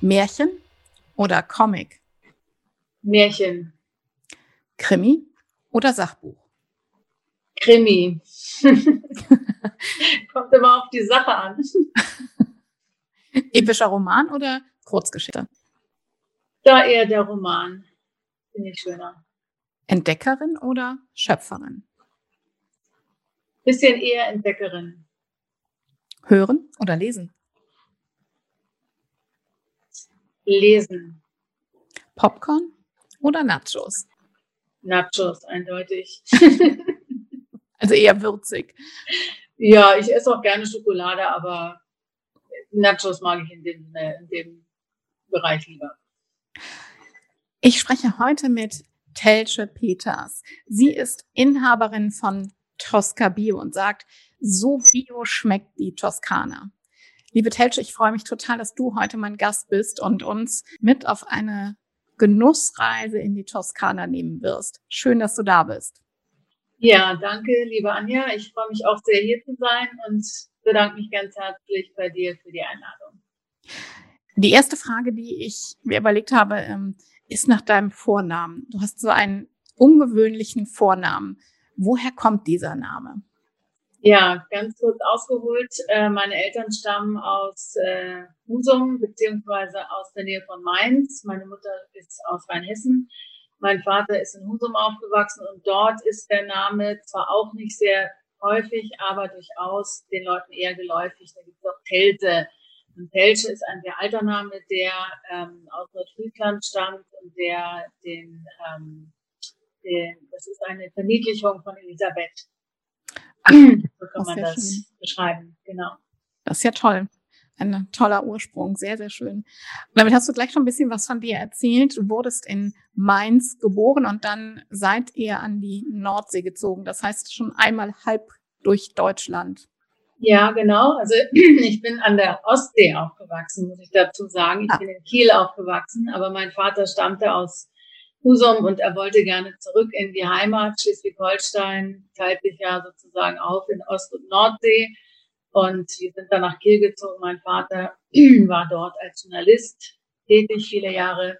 Märchen oder Comic? Märchen. Krimi oder Sachbuch? Krimi. Kommt immer auf die Sache an. Epischer Roman oder Kurzgeschichte? Da eher der Roman. Finde ich schöner. Entdeckerin oder Schöpferin? Bisschen eher Entdeckerin. Hören oder lesen? Lesen. Popcorn oder Nachos? Nachos, eindeutig. also eher würzig. Ja, ich esse auch gerne Schokolade, aber Nachos mag ich in dem, in dem Bereich lieber. Ich spreche heute mit Telche Peters. Sie ist Inhaberin von Tosca Bio und sagt, so bio schmeckt die Toskana. Liebe Telche, ich freue mich total, dass du heute mein Gast bist und uns mit auf eine Genussreise in die Toskana nehmen wirst. Schön, dass du da bist. Ja, danke, liebe Anja. Ich freue mich auch sehr, hier zu sein und bedanke mich ganz herzlich bei dir für die Einladung. Die erste Frage, die ich mir überlegt habe, ähm, ist nach deinem Vornamen. Du hast so einen ungewöhnlichen Vornamen. Woher kommt dieser Name? Ja, ganz kurz ausgeholt. Äh, meine Eltern stammen aus äh, Husum beziehungsweise aus der Nähe von Mainz. Meine Mutter ist aus Rheinhessen. Mein Vater ist in Husum aufgewachsen und dort ist der Name zwar auch nicht sehr häufig, aber durchaus den Leuten eher geläufig. Da gibt es auch Telte. Und Telche ist ein sehr alter Name, der ähm, aus Nordfriesland stammt und der den, ähm, den, das ist eine Verniedlichung von Elisabeth. So kann man das schön. beschreiben, genau. Das ist ja toll. Ein toller Ursprung, sehr, sehr schön. Und damit hast du gleich schon ein bisschen was von dir erzählt. Du wurdest in Mainz geboren und dann seid ihr an die Nordsee gezogen. Das heißt schon einmal halb durch Deutschland. Ja, genau. Also ich bin an der Ostsee aufgewachsen, muss ich dazu sagen. Ich ah. bin in Kiel aufgewachsen, aber mein Vater stammte aus Husum und er wollte gerne zurück in die Heimat. Schleswig-Holstein teilt sich ja sozusagen auf in Ost- und Nordsee. Und wir sind dann nach Kiel gezogen. Mein Vater war dort als Journalist tätig, viele Jahre.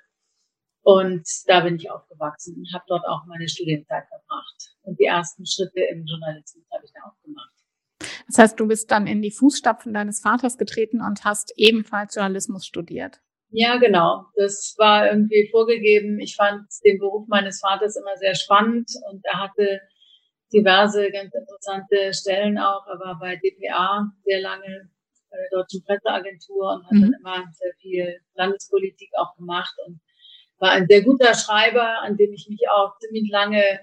Und da bin ich aufgewachsen und habe dort auch meine Studienzeit verbracht. Und die ersten Schritte im Journalismus habe ich da auch gemacht. Das heißt, du bist dann in die Fußstapfen deines Vaters getreten und hast ebenfalls Journalismus studiert. Ja, genau. Das war irgendwie vorgegeben. Ich fand den Beruf meines Vaters immer sehr spannend und er hatte diverse ganz interessante Stellen auch. Er war bei DPA sehr lange bei der Deutschen Presseagentur und hat mhm. dann immer sehr viel Landespolitik auch gemacht und war ein sehr guter Schreiber, an dem ich mich auch ziemlich lange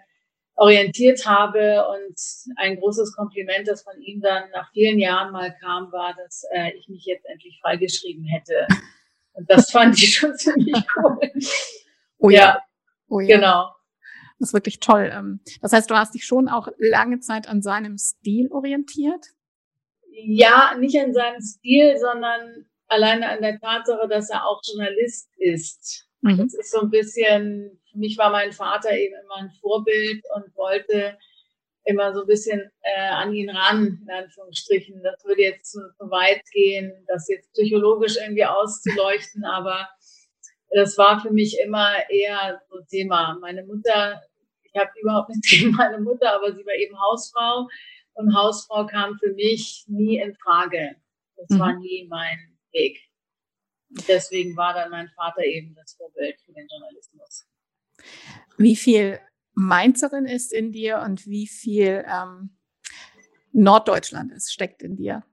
orientiert habe. Und ein großes Kompliment, das von ihm dann nach vielen Jahren mal kam, war, dass äh, ich mich jetzt endlich freigeschrieben hätte. Und das fand ich schon ziemlich cool. Oh ja. ja. Oh ja. Genau. Das ist wirklich toll. Ähm, das heißt, du hast dich schon auch lange Zeit an seinem Stil orientiert? Ja, nicht an seinem Stil, sondern alleine an der Tatsache, dass er auch Journalist ist. Mhm. Das ist so ein bisschen, für mich war mein Vater eben immer ein Vorbild und wollte immer so ein bisschen äh, an ihn ran, in Anführungsstrichen. Das würde jetzt zu, zu weit gehen, das jetzt psychologisch irgendwie auszuleuchten, aber das war für mich immer eher so Thema. Meine Mutter, ich habe überhaupt nichts gegen meine Mutter, aber sie war eben Hausfrau und Hausfrau kam für mich nie in Frage. Das mhm. war nie mein Weg. Und deswegen war dann mein Vater eben das Vorbild für den Journalismus. Wie viel Mainzerin ist in dir und wie viel ähm, Norddeutschland ist, steckt in dir?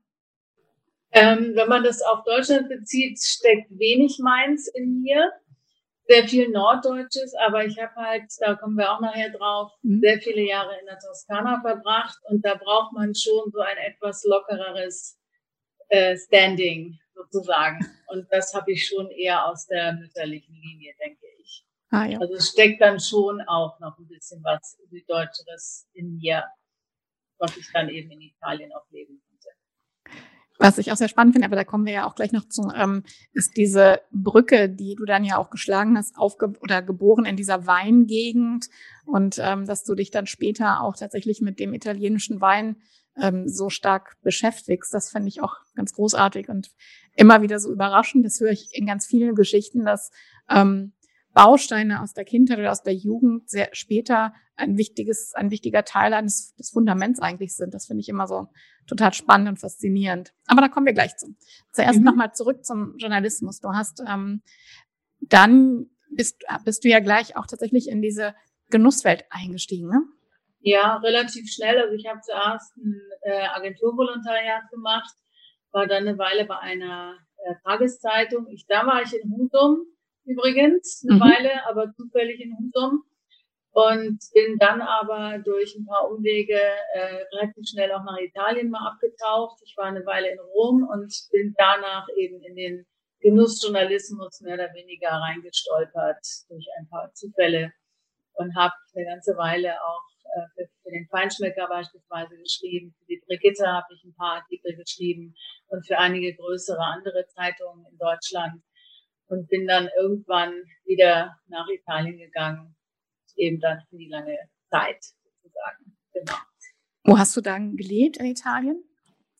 Ähm, wenn man das auf Deutschland bezieht, steckt wenig Mainz in mir, sehr viel Norddeutsches, aber ich habe halt, da kommen wir auch nachher drauf, mhm. sehr viele Jahre in der Toskana verbracht und da braucht man schon so ein etwas lockereres äh, Standing sozusagen. Und das habe ich schon eher aus der mütterlichen Linie, denke ich. Ah, ja. Also es steckt dann schon auch noch ein bisschen was Süddeutsches in mir, was ich dann eben in Italien auch leben was ich auch sehr spannend finde, aber da kommen wir ja auch gleich noch zu, ähm, ist diese Brücke, die du dann ja auch geschlagen hast, aufge oder geboren in dieser Weingegend und ähm, dass du dich dann später auch tatsächlich mit dem italienischen Wein ähm, so stark beschäftigst. Das finde ich auch ganz großartig und immer wieder so überraschend. Das höre ich in ganz vielen Geschichten, dass ähm, Bausteine aus der Kindheit oder aus der Jugend sehr später ein wichtiges, ein wichtiger Teil eines des Fundaments eigentlich sind. Das finde ich immer so total spannend und faszinierend. Aber da kommen wir gleich zu. Zuerst mhm. nochmal zurück zum Journalismus. Du hast ähm, dann bist, bist du ja gleich auch tatsächlich in diese Genusswelt eingestiegen, ne? Ja, relativ schnell. Also ich habe zuerst ein äh, Agenturvolontariat gemacht, war dann eine Weile bei einer äh, Tageszeitung. Ich, da war ich in Husum übrigens eine mhm. Weile, aber zufällig in Husum. Und bin dann aber durch ein paar Umwege äh, relativ schnell auch nach Italien mal abgetaucht. Ich war eine Weile in Rom und bin danach eben in den Genussjournalismus mehr oder weniger reingestolpert durch ein paar Zufälle und habe eine ganze Weile auch äh, für, für den Feinschmecker beispielsweise geschrieben. Für die Brigitte habe ich ein paar Artikel geschrieben und für einige größere andere Zeitungen in Deutschland und bin dann irgendwann wieder nach Italien gegangen, eben dann für die lange Zeit sozusagen. Genau. Wo hast du dann gelebt in Italien?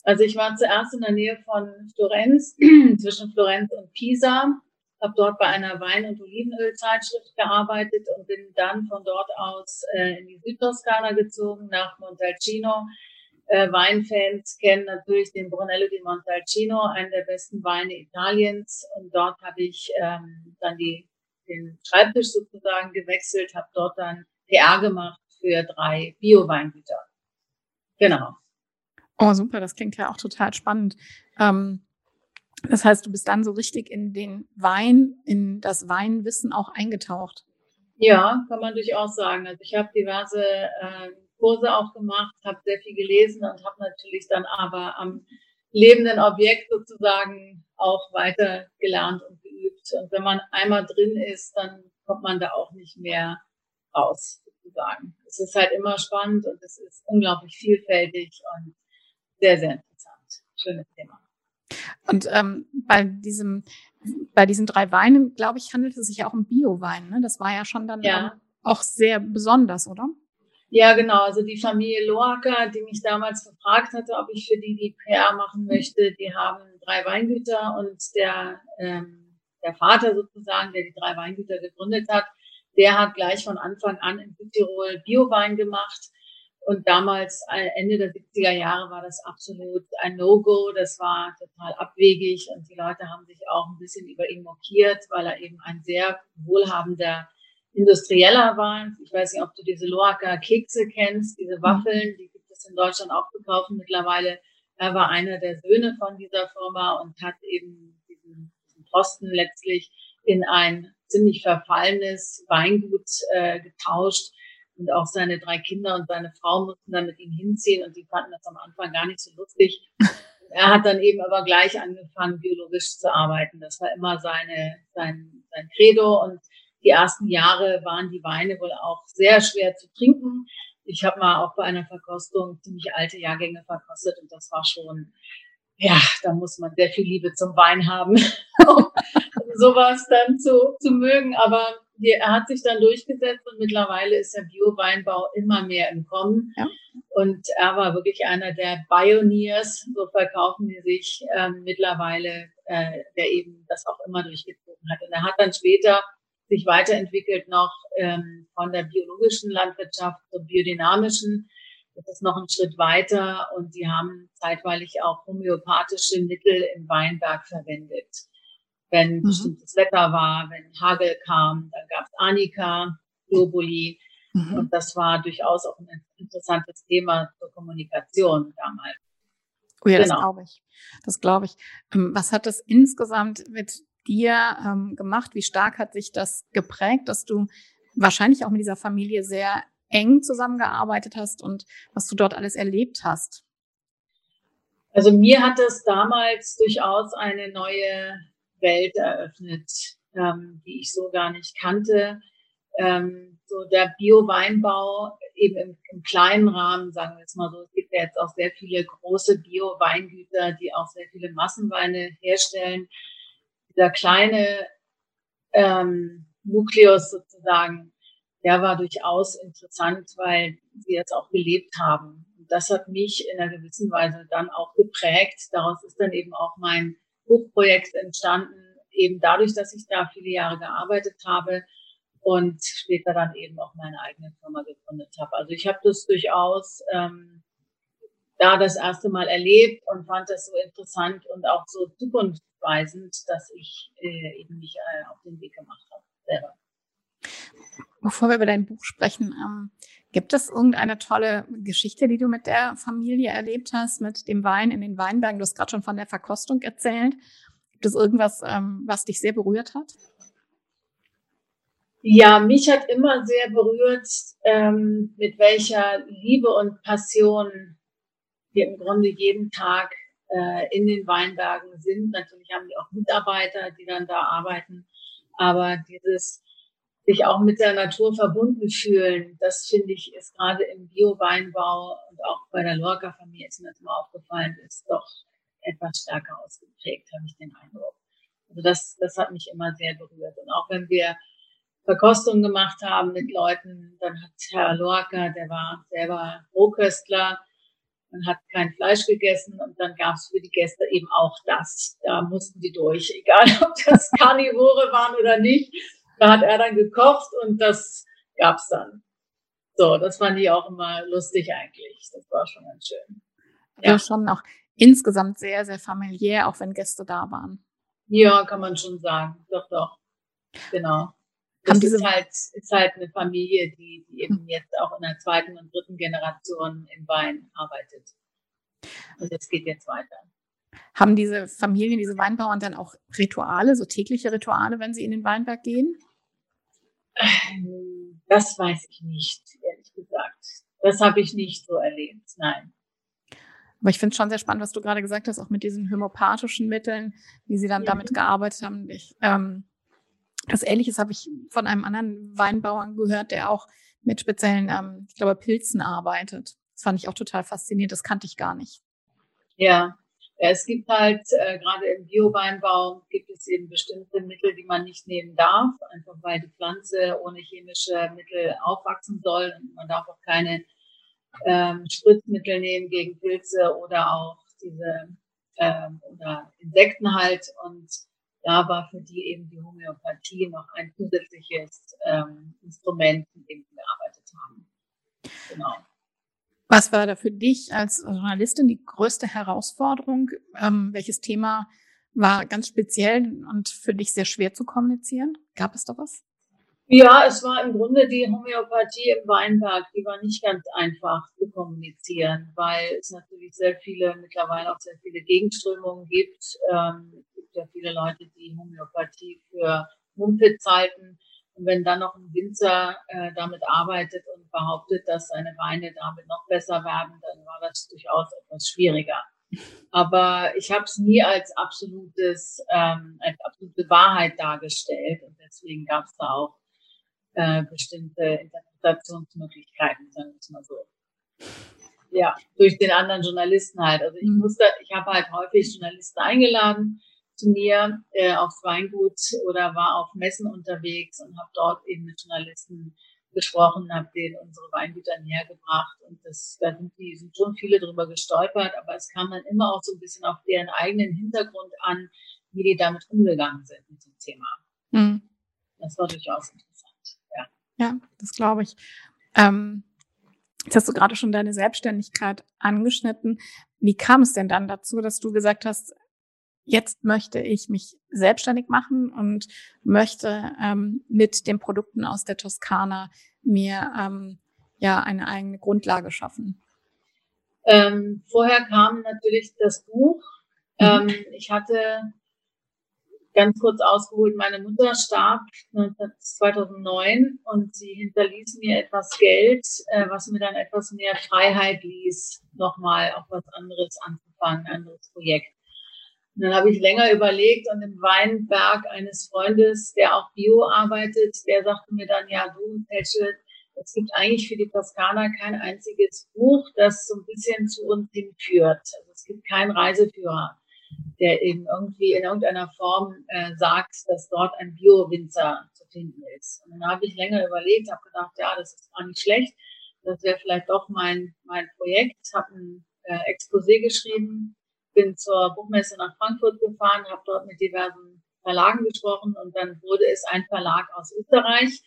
Also ich war zuerst in der Nähe von Florenz, zwischen Florenz und Pisa, habe dort bei einer Wein- und Olivenölzeitschrift gearbeitet und bin dann von dort aus äh, in die Südtoskana gezogen, nach Montalcino, äh, Weinfans kennen natürlich den Brunello di Montalcino, einen der besten Weine Italiens. Und dort habe ich ähm, dann die, den Schreibtisch sozusagen gewechselt, habe dort dann PR gemacht für drei Bio-Weingüter. Genau. Oh, super, das klingt ja auch total spannend. Ähm, das heißt, du bist dann so richtig in den Wein, in das Weinwissen auch eingetaucht. Ja, kann man durchaus sagen. Also ich habe diverse äh, Kurse auch gemacht, habe sehr viel gelesen und habe natürlich dann aber am lebenden Objekt sozusagen auch weiter gelernt und geübt. Und wenn man einmal drin ist, dann kommt man da auch nicht mehr raus, sozusagen. Es ist halt immer spannend und es ist unglaublich vielfältig und sehr, sehr interessant. Schönes Thema. Und ähm, bei diesem, bei diesen drei Weinen, glaube ich, handelt es sich ja auch um Bio-Wein. Ne? Das war ja schon dann ja. auch sehr besonders, oder? Ja, genau. Also die Familie Loacker, die mich damals gefragt hatte, ob ich für die die PR machen möchte, die haben drei Weingüter und der, ähm, der Vater sozusagen, der die drei Weingüter gegründet hat, der hat gleich von Anfang an in Südtirol Biowein gemacht. Und damals, äh, Ende der 70er Jahre, war das absolut ein No-Go. Das war total abwegig und die Leute haben sich auch ein bisschen über ihn mokiert, weil er eben ein sehr wohlhabender industrieller war. Ich weiß nicht, ob du diese Loacker Kekse kennst, diese Waffeln, die gibt es in Deutschland auch zu kaufen mittlerweile. Er war einer der Söhne von dieser Firma und hat eben diesen, diesen Posten letztlich in ein ziemlich verfallenes Weingut äh, getauscht. Und auch seine drei Kinder und seine Frau mussten dann mit ihm hinziehen und die fanden das am Anfang gar nicht so lustig. Er hat dann eben aber gleich angefangen, biologisch zu arbeiten. Das war immer seine, sein, sein Credo und die ersten Jahre waren die Weine wohl auch sehr schwer zu trinken. Ich habe mal auch bei einer Verkostung ziemlich alte Jahrgänge verkostet und das war schon, ja, da muss man sehr viel Liebe zum Wein haben, um sowas dann zu, zu mögen. Aber er hat sich dann durchgesetzt und mittlerweile ist der Bio-Weinbau immer mehr im Kommen. Ja. Und er war wirklich einer der Pioneers, so verkaufen die sich ähm, mittlerweile, äh, der eben das auch immer durchgezogen hat. Und er hat dann später sich weiterentwickelt noch ähm, von der biologischen Landwirtschaft zur biodynamischen. Das ist noch ein Schritt weiter und die haben zeitweilig auch homöopathische Mittel im Weinberg verwendet. Wenn mhm. bestimmtes Wetter war, wenn Hagel kam, dann gab es Anika globally. Mhm. Und das war durchaus auch ein interessantes Thema zur Kommunikation damals. Oh ja, genau. das glaube ich. Das glaube ich. Ähm, was hat das insgesamt mit dir ähm, gemacht? Wie stark hat sich das geprägt, dass du wahrscheinlich auch mit dieser Familie sehr eng zusammengearbeitet hast und was du dort alles erlebt hast? Also mir hat das damals durchaus eine neue Welt eröffnet, ähm, die ich so gar nicht kannte. Ähm, so der Bio-Weinbau eben im, im, kleinen Rahmen, sagen wir es mal so. Es gibt ja jetzt auch sehr viele große Bio-Weingüter, die auch sehr viele Massenweine herstellen. Dieser kleine ähm, Nukleus sozusagen, der war durchaus interessant, weil sie jetzt auch gelebt haben. Und das hat mich in einer gewissen Weise dann auch geprägt. Daraus ist dann eben auch mein Buchprojekt entstanden, eben dadurch, dass ich da viele Jahre gearbeitet habe und später dann eben auch meine eigene Firma gegründet habe. Also ich habe das durchaus ähm, da das erste Mal erlebt und fand das so interessant und auch so zukunftsweisend, dass ich äh, eben mich äh, auf den Weg gemacht habe selber. Bevor wir über dein Buch sprechen, ähm, gibt es irgendeine tolle Geschichte, die du mit der Familie erlebt hast, mit dem Wein in den Weinbergen? Du hast gerade schon von der Verkostung erzählt. Gibt es irgendwas, ähm, was dich sehr berührt hat? Ja, mich hat immer sehr berührt, ähm, mit welcher Liebe und Passion wir im Grunde jeden Tag äh, in den Weinbergen sind. Natürlich haben wir auch Mitarbeiter, die dann da arbeiten, aber dieses sich auch mit der Natur verbunden fühlen, das finde ich ist gerade im Bio-Weinbau und auch bei der Lorca-Familie ist mir das mal aufgefallen, ist doch etwas stärker ausgeprägt, habe ich den Eindruck. Also das, das hat mich immer sehr berührt. Und auch wenn wir Verkostungen gemacht haben mit Leuten, dann hat Herr Lorca, der war selber Rohköstler, man hat kein Fleisch gegessen und dann gab es für die Gäste eben auch das. Da mussten die durch, egal ob das Karnivore waren oder nicht. Da hat er dann gekocht und das gab's dann. So, das fand ich auch immer lustig eigentlich. Das war schon ganz schön. Ja, ja schon auch insgesamt sehr, sehr familiär, auch wenn Gäste da waren. Ja, kann man schon sagen. Doch, doch. Genau. Das ist halt, ist halt eine Familie, die, die eben jetzt auch in der zweiten und dritten Generation im Wein arbeitet. Und das geht jetzt weiter. Haben diese Familien, diese Weinbauern dann auch Rituale, so tägliche Rituale, wenn sie in den Weinberg gehen? Das weiß ich nicht, ehrlich gesagt. Das habe ich nicht so erlebt, nein. Aber ich finde es schon sehr spannend, was du gerade gesagt hast, auch mit diesen homöopathischen Mitteln, wie sie dann ja. damit gearbeitet haben. Ich, ähm, das Ähnliches habe ich von einem anderen Weinbauern gehört, der auch mit speziellen, ähm, ich glaube, Pilzen arbeitet. Das fand ich auch total faszinierend. Das kannte ich gar nicht. Ja, es gibt halt, äh, gerade im Bio-Weinbau gibt es eben bestimmte Mittel, die man nicht nehmen darf, einfach weil die Pflanze ohne chemische Mittel aufwachsen soll. Und man darf auch keine ähm, Spritzmittel nehmen gegen Pilze oder auch diese ähm, oder Insekten halt. Und da war für die eben die Homöopathie noch ein zusätzliches ähm, Instrument, mit dem wir gearbeitet haben. Genau. Was war da für dich als Journalistin die größte Herausforderung? Ähm, welches Thema war ganz speziell und für dich sehr schwer zu kommunizieren? Gab es da was? Ja, es war im Grunde die Homöopathie im Weinberg. Die war nicht ganz einfach zu kommunizieren, weil es natürlich sehr viele, mittlerweile auch sehr viele Gegenströmungen gibt. Ähm, gibt ja viele Leute, die Homöopathie für Mumpitz halten. Und wenn dann noch ein Winzer äh, damit arbeitet und behauptet, dass seine Weine damit noch besser werden, dann war das durchaus etwas schwieriger. Aber ich habe es nie als absolutes, ähm, als absolute Wahrheit dargestellt und deswegen gab es da auch äh, bestimmte Interpretationsmöglichkeiten, sagen wir es mal so. Ja, durch den anderen Journalisten halt. Also ich mhm. musste, ich habe halt häufig Journalisten eingeladen, zu mir äh, aufs Weingut oder war auf Messen unterwegs und habe dort eben mit Journalisten gesprochen, habe denen unsere Weingüter näher gebracht und das, da sind, die, sind schon viele drüber gestolpert, aber es kam dann immer auch so ein bisschen auf deren eigenen Hintergrund an, wie die damit umgegangen sind mit dem Thema. Mhm. Das war durchaus interessant, ja. Ja, das glaube ich. Ähm, jetzt hast du gerade schon deine Selbstständigkeit angeschnitten. Wie kam es denn dann dazu, dass du gesagt hast, jetzt möchte ich mich selbstständig machen und möchte ähm, mit den Produkten aus der Toskana mir ähm, ja eine eigene Grundlage schaffen? Ähm, vorher kam natürlich das Buch. Mhm. Ähm, ich hatte ganz kurz ausgeholt, meine Mutter starb 2009 und sie hinterließ mir etwas Geld, äh, was mir dann etwas mehr Freiheit ließ, nochmal auch was anderes anzufangen, ein anderes Projekt. Und dann habe ich länger überlegt und im Weinberg eines Freundes, der auch Bio arbeitet, der sagte mir dann, ja, du, Tesche, es gibt eigentlich für die Toskana kein einziges Buch, das so ein bisschen zu uns hinführt. Also es gibt keinen Reiseführer, der eben irgendwie in irgendeiner Form äh, sagt, dass dort ein Bio-Winzer zu finden ist. Und dann habe ich länger überlegt, habe gedacht, ja, das ist gar nicht schlecht. Das wäre vielleicht doch mein, mein Projekt. Habe ein äh, Exposé geschrieben, bin zur Buchmesse nach Frankfurt gefahren, habe dort mit diversen Verlagen gesprochen und dann wurde es ein Verlag aus Österreich.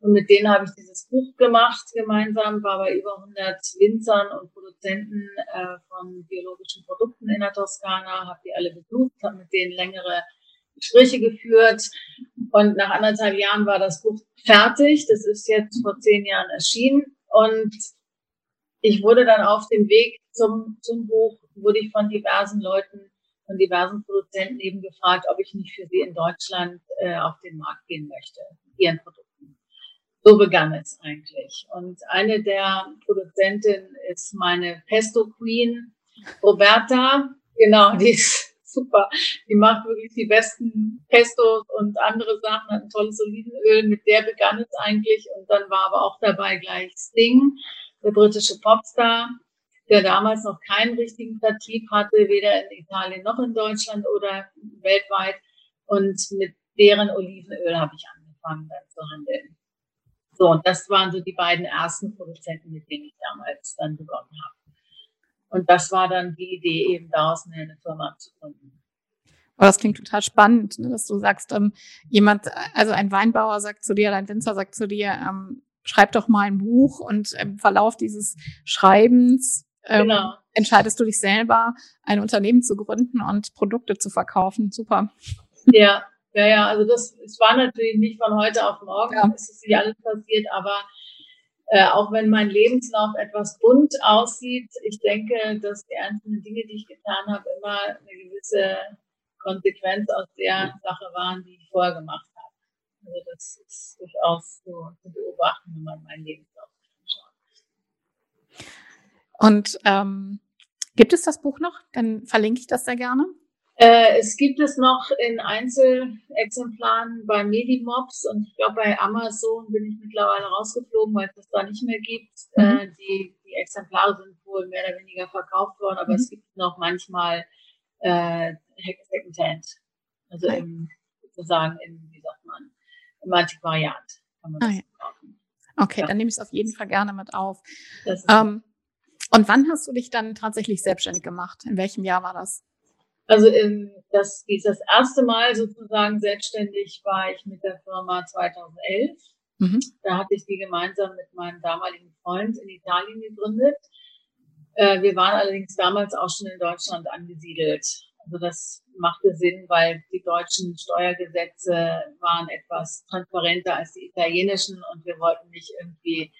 Und mit denen habe ich dieses Buch gemacht gemeinsam, war bei über 100 Winzern und Produzenten äh, von biologischen Produkten in der Toskana, habe die alle besucht, habe mit denen längere Gespräche geführt. Und nach anderthalb Jahren war das Buch fertig. Das ist jetzt vor zehn Jahren erschienen. Und ich wurde dann auf dem Weg zum, zum Buch wurde ich von diversen Leuten, von diversen Produzenten eben gefragt, ob ich nicht für sie in Deutschland äh, auf den Markt gehen möchte, ihren Produkten. So begann es eigentlich. Und eine der Produzentinnen ist meine Pesto Queen, Roberta. Genau, die ist super. Die macht wirklich die besten Pestos und andere Sachen, hat ein tolles Olivenöl. Mit der begann es eigentlich. Und dann war aber auch dabei gleich Sting, der britische Popstar der damals noch keinen richtigen Vertrieb hatte, weder in Italien noch in Deutschland oder weltweit. Und mit deren Olivenöl habe ich angefangen dann zu handeln. So, und das waren so die beiden ersten Produzenten, mit denen ich damals dann begonnen habe. Und das war dann die Idee, eben daraus eine Firma zu gründen. Aber das klingt total spannend, ne, dass du sagst, ähm, jemand, also ein Weinbauer sagt zu dir, ein Winzer sagt zu dir, ähm, schreib doch mal ein Buch und im Verlauf dieses Schreibens ähm, genau. entscheidest du dich selber, ein Unternehmen zu gründen und Produkte zu verkaufen. Super. Ja, ja, ja. Also das, es war natürlich nicht von heute auf morgen, ja. es ist nicht alles passiert, aber äh, auch wenn mein Lebenslauf etwas bunt aussieht, ich denke, dass die einzelnen Dinge, die ich getan habe, immer eine gewisse Konsequenz aus der Sache waren, die ich vorher gemacht habe. Also das ist durchaus so zu beobachten, wenn man mein Lebenslauf und ähm, gibt es das Buch noch? Dann verlinke ich das sehr gerne. Äh, es gibt es noch in Einzelexemplaren bei Medimobs und ich glaube bei Amazon bin ich mittlerweile rausgeflogen, weil es das da nicht mehr gibt. Mhm. Äh, die, die Exemplare sind wohl mehr oder weniger verkauft worden, aber mhm. es gibt noch manchmal äh, Secondhand. Also im, sozusagen im, wie Antiquariat kann man ah, das ja. Okay, ja. dann nehme ich es auf jeden Fall gerne mit auf. Ähm, und wann hast du dich dann tatsächlich selbstständig gemacht? In welchem Jahr war das? Also in, das, das erste Mal sozusagen selbstständig war ich mit der Firma 2011. Mhm. Da hatte ich die gemeinsam mit meinem damaligen Freund in Italien gegründet. Äh, wir waren allerdings damals auch schon in Deutschland angesiedelt. Also das machte Sinn, weil die deutschen Steuergesetze waren etwas transparenter als die italienischen und wir wollten nicht irgendwie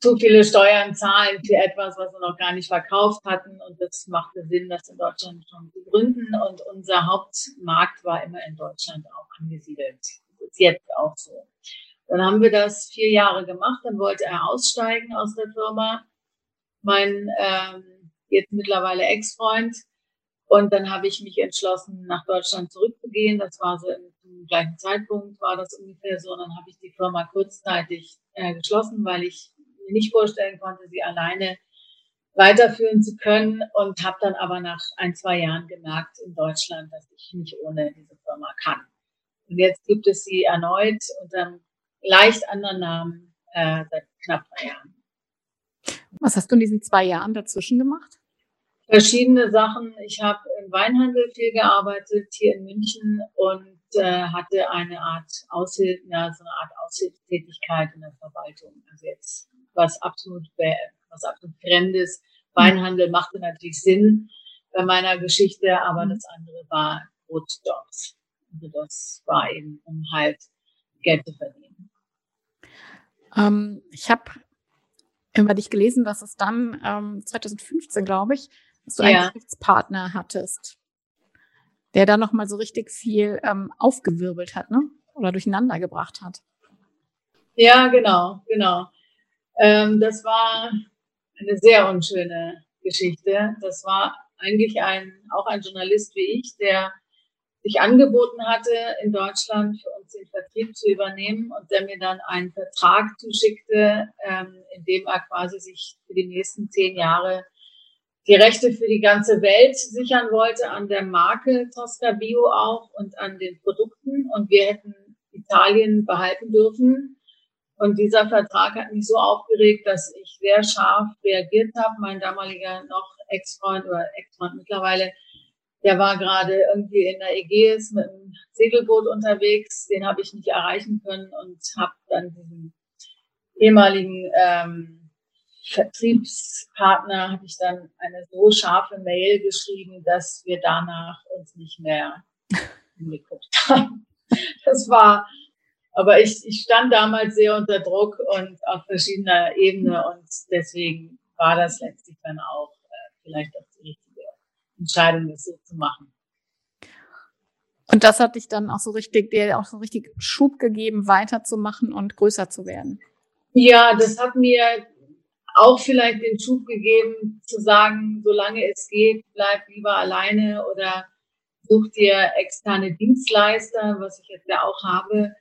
zu viele Steuern zahlen für etwas, was wir noch gar nicht verkauft hatten. Und das machte Sinn, das in Deutschland schon zu gründen. Und unser Hauptmarkt war immer in Deutschland auch angesiedelt. Das ist jetzt auch so. Dann haben wir das vier Jahre gemacht. Dann wollte er aussteigen aus der Firma. Mein ähm, jetzt mittlerweile Ex-Freund. Und dann habe ich mich entschlossen, nach Deutschland zurückzugehen. Das war so im, gleichen Zeitpunkt, war das ungefähr so. Und dann habe ich die Firma kurzzeitig äh, geschlossen, weil ich mir nicht vorstellen konnte, sie alleine weiterführen zu können und habe dann aber nach ein, zwei Jahren gemerkt in Deutschland, dass ich nicht ohne diese Firma kann. Und jetzt gibt es sie erneut unter einem leicht anderen Namen äh, seit knapp drei Jahren. Was hast du in diesen zwei Jahren dazwischen gemacht? Verschiedene Sachen. Ich habe im Weinhandel viel gearbeitet, hier in München und äh, hatte eine Art Aushilfe, ja, so eine Art Aushilfstätigkeit in der Verwaltung. Also jetzt was absolut, was absolut Fremdes. Weinhandel machte natürlich Sinn, bei meiner Geschichte, aber mhm. das andere war Brotjobs. Also das war eben, um halt Geld zu verdienen. Ähm, ich habe über dich gelesen, dass es dann ähm, 2015, glaube ich, dass du ja. einen Geschäftspartner hattest, der da nochmal so richtig viel ähm, aufgewirbelt hat, ne? Oder durcheinander gebracht hat. Ja, genau, genau. Ähm, das war eine sehr unschöne Geschichte. Das war eigentlich ein, auch ein Journalist wie ich, der sich angeboten hatte, in Deutschland für uns den Vertrieb zu übernehmen und der mir dann einen Vertrag zuschickte, ähm, in dem er quasi sich für die nächsten zehn Jahre die Rechte für die ganze Welt sichern wollte, an der Marke Tosca Bio auch und an den Produkten. Und wir hätten Italien behalten dürfen. Und dieser Vertrag hat mich so aufgeregt, dass ich sehr scharf reagiert habe. Mein damaliger noch Ex-Freund oder Ex-Freund mittlerweile, der war gerade irgendwie in der Ägäis mit einem Segelboot unterwegs. Den habe ich nicht erreichen können und habe dann diesen ehemaligen ähm, Vertriebspartner habe ich dann eine so scharfe Mail geschrieben, dass wir danach uns nicht mehr hingeguckt haben. Das war, aber ich, ich stand damals sehr unter Druck und auf verschiedener Ebene und deswegen war das letztlich dann auch äh, vielleicht auch die richtige Entscheidung, das so zu machen. Und das hat dich dann auch so richtig, dir auch so richtig Schub gegeben, weiterzumachen und größer zu werden. Ja, das hat mir auch vielleicht den Schub gegeben, zu sagen, solange es geht, bleib lieber alleine oder such dir externe Dienstleister, was ich jetzt ja auch habe,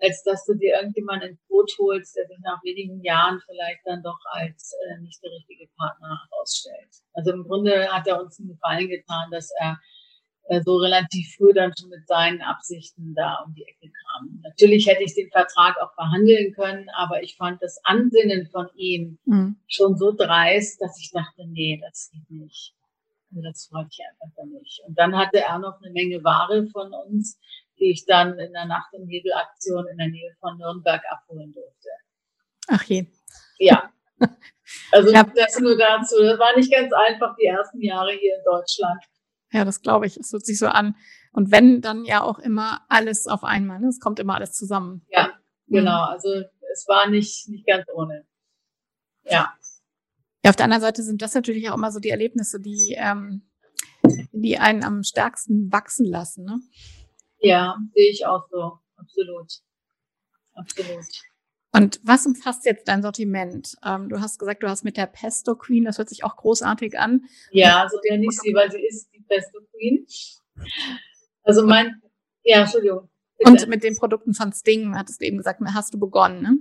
als dass du dir irgendjemanden ins Boot holst, der sich nach wenigen Jahren vielleicht dann doch als äh, nicht der richtige Partner herausstellt. Also im Grunde hat er uns einen Gefallen getan, dass er äh, so relativ früh dann schon mit seinen Absichten da um die Ecke kam. Natürlich hätte ich den Vertrag auch verhandeln können, aber ich fand das Ansinnen von ihm mhm. schon so dreist, dass ich dachte, nee, das geht nicht. Also das wollte ich einfach nicht. Und dann hatte er noch eine Menge Ware von uns, die ich dann in der Nacht- und Nebelaktion in der Nähe von Nürnberg abholen durfte. Ach je. Ja. Also ja. das nur dazu. Das war nicht ganz einfach die ersten Jahre hier in Deutschland. Ja, das glaube ich. Es hört sich so an. Und wenn, dann ja auch immer alles auf einmal. Ne? Es kommt immer alles zusammen. Ja, genau. Mhm. Also es war nicht, nicht ganz ohne. Ja. Ja, auf der anderen Seite sind das natürlich auch immer so die Erlebnisse, die, ähm, die einen am stärksten wachsen lassen. Ne? Ja, sehe ich auch so. Absolut. Absolut. Und was umfasst jetzt dein Sortiment? Ähm, du hast gesagt, du hast mit der Pesto Queen, das hört sich auch großartig an. Ja, so nenne ich sie, weil sie ist Pesto Queen. Also mein, ja, Entschuldigung. Bitte. Und mit den Produkten von Sting, hattest du eben gesagt, hast du begonnen, ne?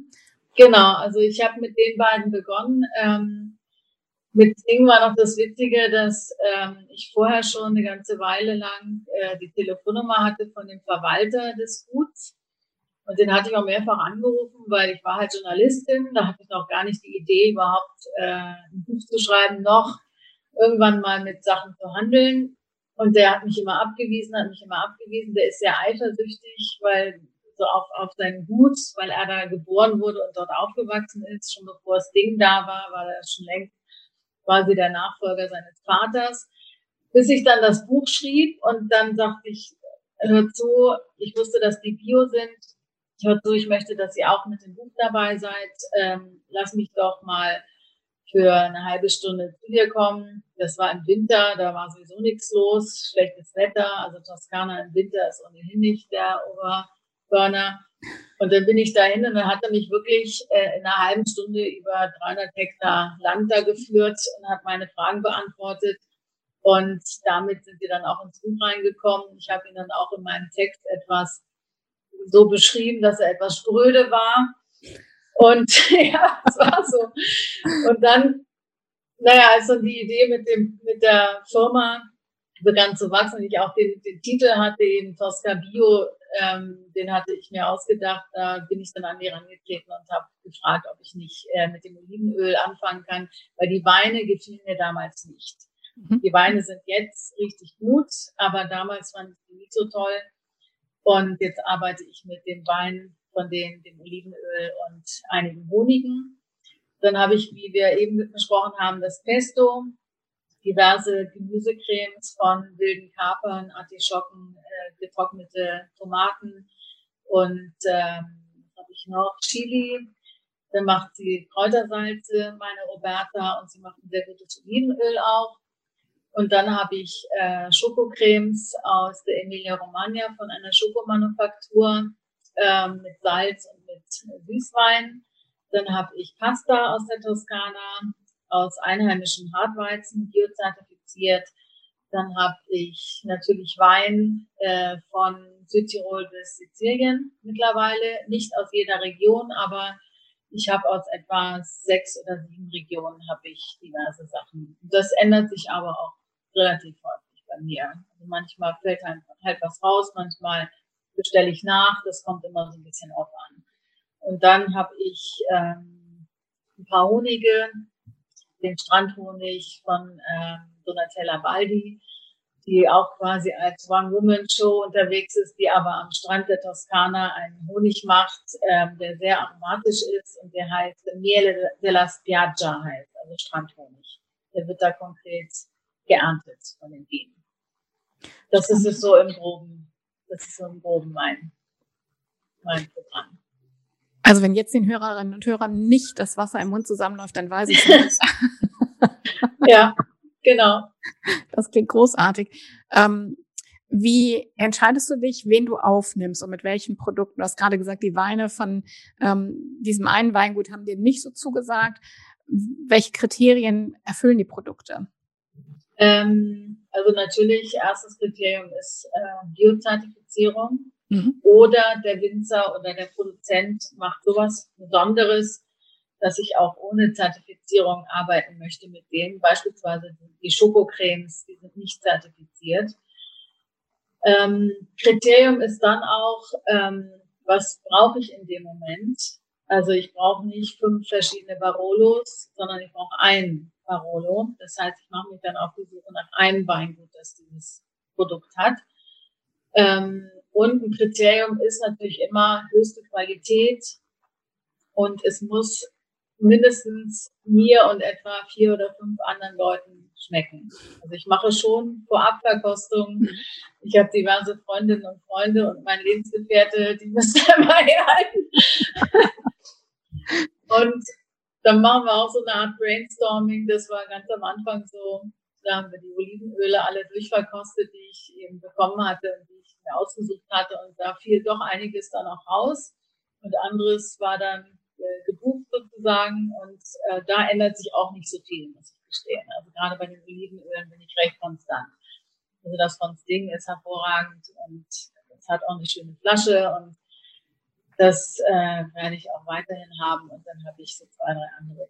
Genau, also ich habe mit den beiden begonnen. Ähm, mit Sting war noch das Witzige, dass ähm, ich vorher schon eine ganze Weile lang äh, die Telefonnummer hatte von dem Verwalter des Guts. Und den hatte ich auch mehrfach angerufen, weil ich war halt Journalistin. Da hatte ich noch gar nicht die Idee, überhaupt äh, ein Buch zu schreiben, noch irgendwann mal mit Sachen zu handeln. Und der hat mich immer abgewiesen, hat mich immer abgewiesen. Der ist sehr eifersüchtig, weil so auf, auf seinen Gut, weil er da geboren wurde und dort aufgewachsen ist. Schon bevor das Ding da war, war er schon längst quasi der Nachfolger seines Vaters. Bis ich dann das Buch schrieb und dann sagte ich, hört zu, ich wusste, dass die Bio sind, hört zu, ich möchte, dass ihr auch mit dem Buch dabei seid. Ähm, lass mich doch mal für eine halbe Stunde zu dir kommen. Das war im Winter, da war sowieso nichts los, schlechtes Wetter. Also Toskana im Winter ist ohnehin nicht der Oberburner. Und dann bin ich dahin und dann hat er mich wirklich äh, in einer halben Stunde über 300 Hektar Land da geführt und hat meine Fragen beantwortet. Und damit sind wir dann auch ins Buch reingekommen. Ich habe ihn dann auch in meinem Text etwas so beschrieben, dass er etwas spröde war. Und ja, es war so. Und dann, naja, als dann die Idee mit dem, mit der Firma begann zu wachsen und ich auch den, den Titel hatte, eben Tosca Bio, ähm, den hatte ich mir ausgedacht, da bin ich dann an die rangetreten und habe gefragt, ob ich nicht äh, mit dem Olivenöl anfangen kann, weil die Weine gefielen mir damals nicht. Mhm. Die Weine sind jetzt richtig gut, aber damals fand ich die nicht so toll. Und jetzt arbeite ich mit dem Wein von denen, dem Olivenöl und einigen Honigen. Dann habe ich, wie wir eben besprochen haben, das Pesto. diverse Gemüsecremes von wilden Kapern, Artischocken, äh, getrocknete Tomaten und ähm, habe ich noch? Chili. Dann macht sie Kräutersalze, meine Roberta, und sie macht ein sehr gutes Olivenöl auch. Und dann habe ich äh, Schokocremes aus der Emilia Romagna von einer Schokomanufaktur äh, mit Salz und mit Süßwein. Dann habe ich Pasta aus der Toskana, aus einheimischen Hartweizen, biozertifiziert. Dann habe ich natürlich Wein äh, von Südtirol bis Sizilien mittlerweile. Nicht aus jeder Region, aber ich habe aus etwa sechs oder sieben Regionen habe ich diverse Sachen. Das ändert sich aber auch relativ häufig bei mir. Also manchmal fällt halt, halt was raus, manchmal bestelle ich nach. Das kommt immer so ein bisschen auf an. Und dann habe ich ähm, ein paar Honige, den Strandhonig von ähm, Donatella Baldi, die auch quasi als One-Woman-Show unterwegs ist, die aber am Strand der Toskana einen Honig macht, ähm, der sehr aromatisch ist und der heißt Miele della Spiaggia heißt, also Strandhonig. Der wird da konkret geerntet von den Bienen. Das ist es so im Groben, das ist so im Groben mein, mein Programm. Also wenn jetzt den Hörerinnen und Hörern nicht das Wasser im Mund zusammenläuft, dann weiß ich es ja, genau. Das klingt großartig. Ähm, wie entscheidest du dich, wen du aufnimmst und mit welchen Produkten? Du hast gerade gesagt, die Weine von ähm, diesem einen Weingut haben dir nicht so zugesagt. Welche Kriterien erfüllen die Produkte? Ähm, also natürlich, erstes Kriterium ist äh, Biozertifizierung. Mhm. Oder der Winzer oder der Produzent macht sowas Besonderes, dass ich auch ohne Zertifizierung arbeiten möchte mit denen. Beispielsweise die Schokocremes, die sind nicht zertifiziert. Ähm, Kriterium ist dann auch, ähm, was brauche ich in dem Moment? Also ich brauche nicht fünf verschiedene Barolos, sondern ich brauche einen Barolo. Das heißt, ich mache mich dann auf die Suche nach einem Weingut, das dieses Produkt hat. Ähm, und ein Kriterium ist natürlich immer höchste Qualität und es muss mindestens mir und etwa vier oder fünf anderen Leuten schmecken. Also ich mache schon Vorabverkostungen. Ich habe diverse Freundinnen und Freunde und mein Lebensgefährte, die müssen dabei halten. und dann machen wir auch so eine Art Brainstorming. Das war ganz am Anfang so. Da haben wir die Olivenöle alle durchverkostet, die ich eben bekommen hatte und die ich mir ausgesucht hatte. Und da fiel doch einiges dann auch raus. Und anderes war dann äh, gebucht sozusagen. Und äh, da ändert sich auch nicht so viel, muss ich gestehen. Also gerade bei den Olivenölen bin ich recht konstant. Also das von Sting ist hervorragend und es hat auch eine schöne Flasche und das äh, werde ich auch weiterhin haben und dann habe ich so zwei, drei andere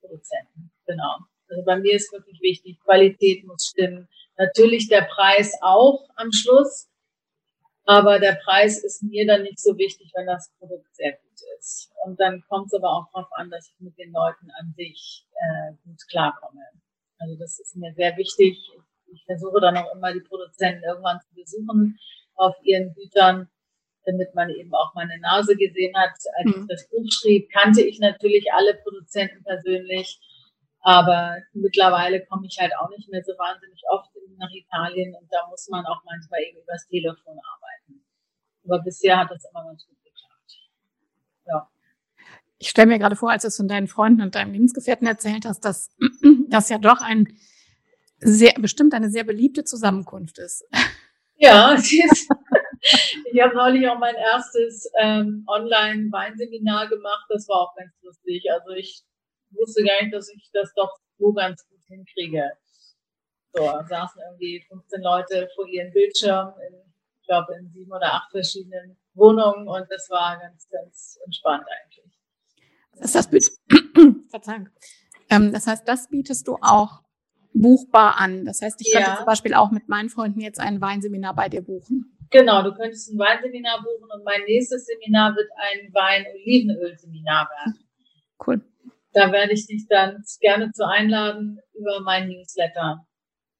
Produzenten. Genau. Also bei mir ist wirklich wichtig, Qualität muss stimmen. Natürlich der Preis auch am Schluss, aber der Preis ist mir dann nicht so wichtig, wenn das Produkt sehr gut ist. Und dann kommt es aber auch darauf an, dass ich mit den Leuten an sich äh, gut klarkomme. Also das ist mir sehr wichtig. Ich versuche dann auch immer die Produzenten irgendwann zu besuchen auf ihren Gütern damit man eben auch meine Nase gesehen hat. Als mhm. ich das Buch schrieb, kannte ich natürlich alle Produzenten persönlich, aber mittlerweile komme ich halt auch nicht mehr so wahnsinnig oft nach Italien und da muss man auch manchmal eben übers Telefon arbeiten. Aber bisher hat das immer ganz gut geklappt. Ja. Ich stelle mir gerade vor, als du es von deinen Freunden und deinem Lebensgefährten erzählt hast, dass das ja doch ein sehr, bestimmt eine sehr beliebte Zusammenkunft ist. Ja, sie ist, ich habe neulich auch mein erstes ähm, Online-Weinseminar gemacht. Das war auch ganz lustig. Also ich wusste gar nicht, dass ich das doch so ganz gut hinkriege. So, saßen irgendwie 15 Leute vor ihren Bildschirmen, in, ich glaube in sieben oder acht verschiedenen Wohnungen und das war ganz, ganz entspannt eigentlich. Das, heißt, das, Verzeihung. Ähm, das heißt, das bietest du auch buchbar an. Das heißt, ich könnte ja. zum Beispiel auch mit meinen Freunden jetzt ein Weinseminar bei dir buchen. Genau, du könntest ein Weinseminar buchen und mein nächstes Seminar wird ein Wein-Olivenöl-Seminar werden. Cool. Da werde ich dich dann gerne zu einladen über mein Newsletter.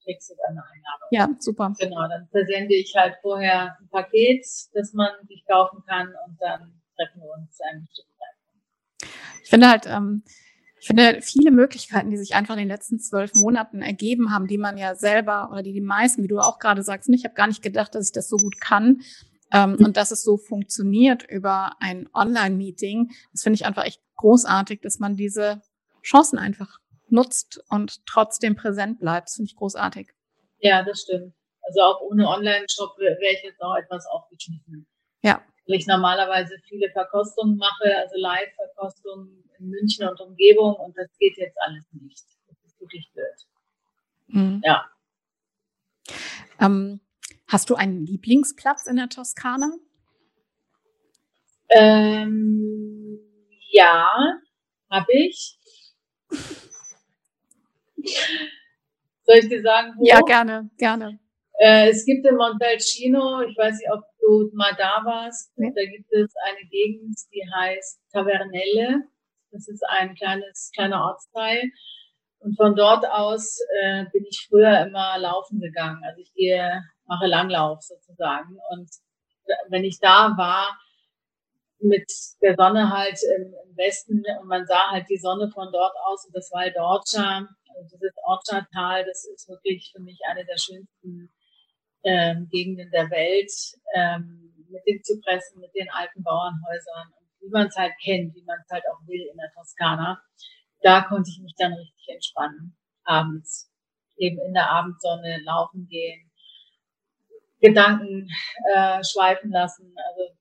Kriegst du dann eine Einladung. Ja, super. Genau, dann versende ich halt vorher ein Paket, das man sich kaufen kann und dann treffen wir uns zu einem bestimmten Zeitpunkt. Ich finde halt, ähm, Ich finde, viele Möglichkeiten, die sich einfach in den letzten zwölf Monaten ergeben haben, die man ja selber oder die die meisten, wie du auch gerade sagst, ich habe gar nicht gedacht, dass ich das so gut kann. Ähm, und dass es so funktioniert über ein Online-Meeting, das finde ich einfach echt großartig, dass man diese Chancen einfach nutzt und trotzdem präsent bleibt. Das finde ich großartig. Ja, das stimmt. Also auch ohne Online-Shop wäre ich jetzt auch etwas aufgeschnitten. Ja. Weil ich normalerweise viele Verkostungen mache, also Live-Verkostungen in München und Umgebung und das geht jetzt alles nicht. Das ist wirklich blöd. Mhm. Ja. Ähm, hast du einen Lieblingsplatz in der Toskana? Ähm, ja, habe ich. Soll ich dir sagen, wo? Ja, gerne, gerne. Äh, es gibt in Montalcino, ich weiß nicht, ob du mal da warst, nee. da gibt es eine Gegend, die heißt Tavernelle. Das ist ein kleines, kleiner Ortsteil. Und von dort aus äh, bin ich früher immer laufen gegangen. Also ich gehe, mache Langlauf sozusagen. Und wenn ich da war, mit der Sonne halt im, Westen und man sah halt die Sonne von dort aus und das Val d'Orcia, also dieses Orcia-Tal, das ist wirklich für mich eine der schönsten ähm, Gegenden der Welt, ähm, mit den Zypressen, mit den alten Bauernhäusern wie man es halt kennt, wie man es halt auch will in der Toskana. Da konnte ich mich dann richtig entspannen, abends. Eben in der Abendsonne laufen gehen, Gedanken äh, schweifen lassen. Also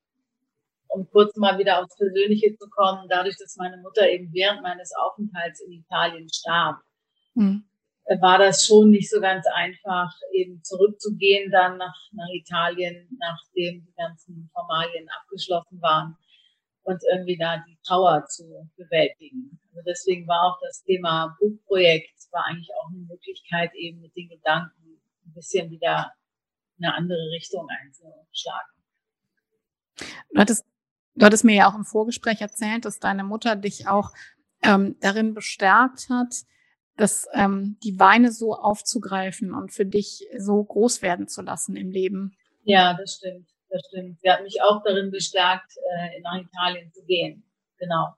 um kurz mal wieder aufs Persönliche zu kommen, dadurch, dass meine Mutter eben während meines Aufenthalts in Italien starb, mhm. War das schon nicht so ganz einfach, eben zurückzugehen dann nach, nach Italien, nachdem die ganzen Formalien abgeschlossen waren und irgendwie da die Trauer zu bewältigen. Also deswegen war auch das Thema Buchprojekt war eigentlich auch eine Möglichkeit, eben mit den Gedanken ein bisschen wieder eine andere Richtung einzuschlagen. Du hattest Du hattest mir ja auch im Vorgespräch erzählt, dass deine Mutter dich auch ähm, darin bestärkt hat, dass ähm, die Weine so aufzugreifen und für dich so groß werden zu lassen im Leben. Ja, das stimmt. Das stimmt. Sie hat mich auch darin bestärkt, äh, nach Italien zu gehen. Genau.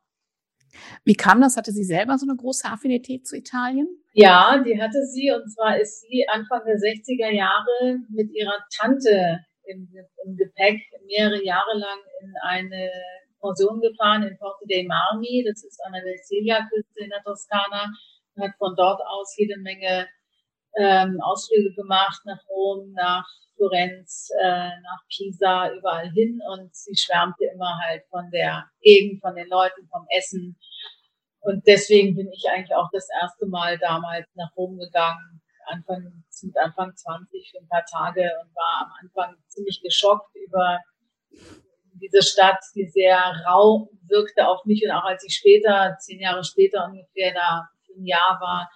Wie kam das? Hatte sie selber so eine große Affinität zu Italien? Ja, die hatte sie. Und zwar ist sie Anfang der 60er Jahre mit ihrer Tante im, im Gepäck mehrere Jahre lang in eine Pension gefahren in Porto dei Marmi. Das ist an der Sicilia-Küste in der Toskana. Hat von dort aus jede Menge ähm, Ausflüge gemacht nach Rom, nach Florenz, äh, nach Pisa, überall hin. Und sie schwärmte immer halt von der Gegend, von den Leuten, vom Essen. Und deswegen bin ich eigentlich auch das erste Mal damals nach Rom gegangen Anfang, mit Anfang 20 für ein paar Tage und war am Anfang ziemlich geschockt über diese Stadt, die sehr rau wirkte auf mich und auch als ich später, zehn Jahre später ungefähr da ein Jahr war,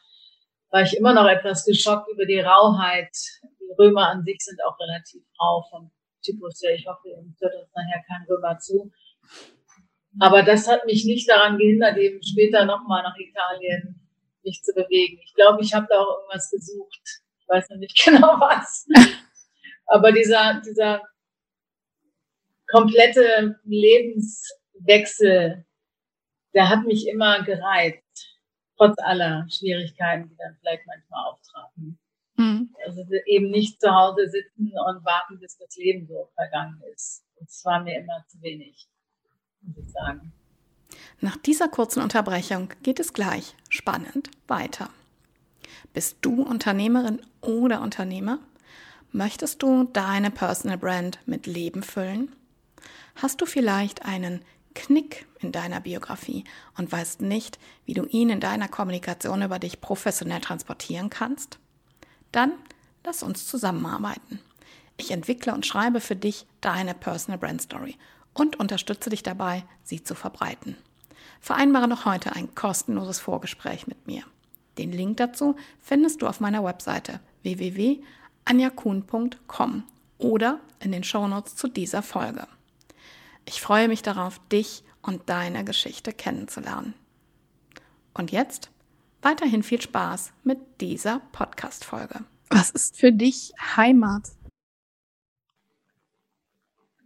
war ich immer noch etwas geschockt über die Rauheit. Die Römer an sich sind auch relativ rau vom Typus her. Ich hoffe, ihr hört uns nachher kein Römer zu. Aber das hat mich nicht daran gehindert, eben später nochmal nach Italien mich zu bewegen. Ich glaube, ich habe da auch irgendwas gesucht. Ich weiß noch nicht genau was. Aber dieser, dieser komplette Lebenswechsel, der hat mich immer gereizt. Trotz aller Schwierigkeiten, die dann vielleicht manchmal auftraten. Mhm. Also eben nicht zu Hause sitzen und warten, bis das Leben so vergangen ist. Das war mir immer zu wenig, muss ich sagen. Nach dieser kurzen Unterbrechung geht es gleich spannend weiter. Bist du Unternehmerin oder Unternehmer? Möchtest du deine Personal Brand mit Leben füllen? Hast du vielleicht einen Knick in deiner Biografie und weißt nicht, wie du ihn in deiner Kommunikation über dich professionell transportieren kannst? Dann lass uns zusammenarbeiten. Ich entwickle und schreibe für dich deine Personal Brand Story und unterstütze dich dabei, sie zu verbreiten. Vereinbare noch heute ein kostenloses Vorgespräch mit mir. Den Link dazu findest du auf meiner Webseite www.anjakun.com oder in den Shownotes zu dieser Folge. Ich freue mich darauf, dich und deine Geschichte kennenzulernen. Und jetzt weiterhin viel Spaß mit dieser Podcast-Folge. Was ist für dich Heimat?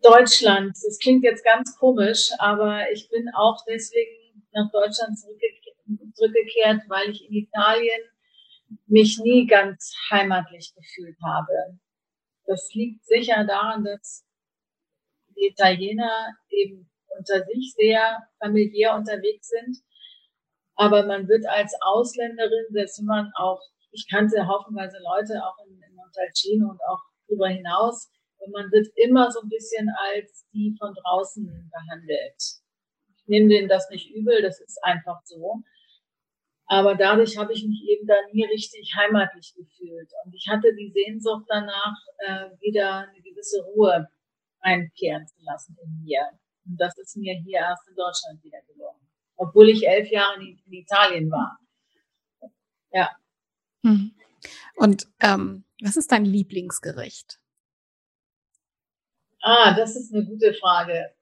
Deutschland. Das klingt jetzt ganz komisch, aber ich bin auch deswegen nach Deutschland zurückgekehrt, zurückgekehrt, weil ich in Italien mich nie ganz heimatlich gefühlt habe. Das liegt sicher daran, dass die Italiener eben unter sich sehr familiär unterwegs sind. Aber man wird als Ausländerin, selbst wenn man auch, ich kannte haufenweise Leute auch in, in Montalcino und auch darüber hinaus, und man wird immer so ein bisschen als die von draußen behandelt. Ich nehme denen das nicht übel, das ist einfach so. Aber dadurch habe ich mich eben da nie richtig heimatlich gefühlt. Und ich hatte die Sehnsucht danach, äh, wieder eine gewisse Ruhe einkehren zu lassen in mir. Und das ist mir hier erst in Deutschland wieder gelungen. Obwohl ich elf Jahre in, in Italien war. Ja. Hm. Und ähm, was ist dein Lieblingsgericht? Ah, das ist eine gute Frage.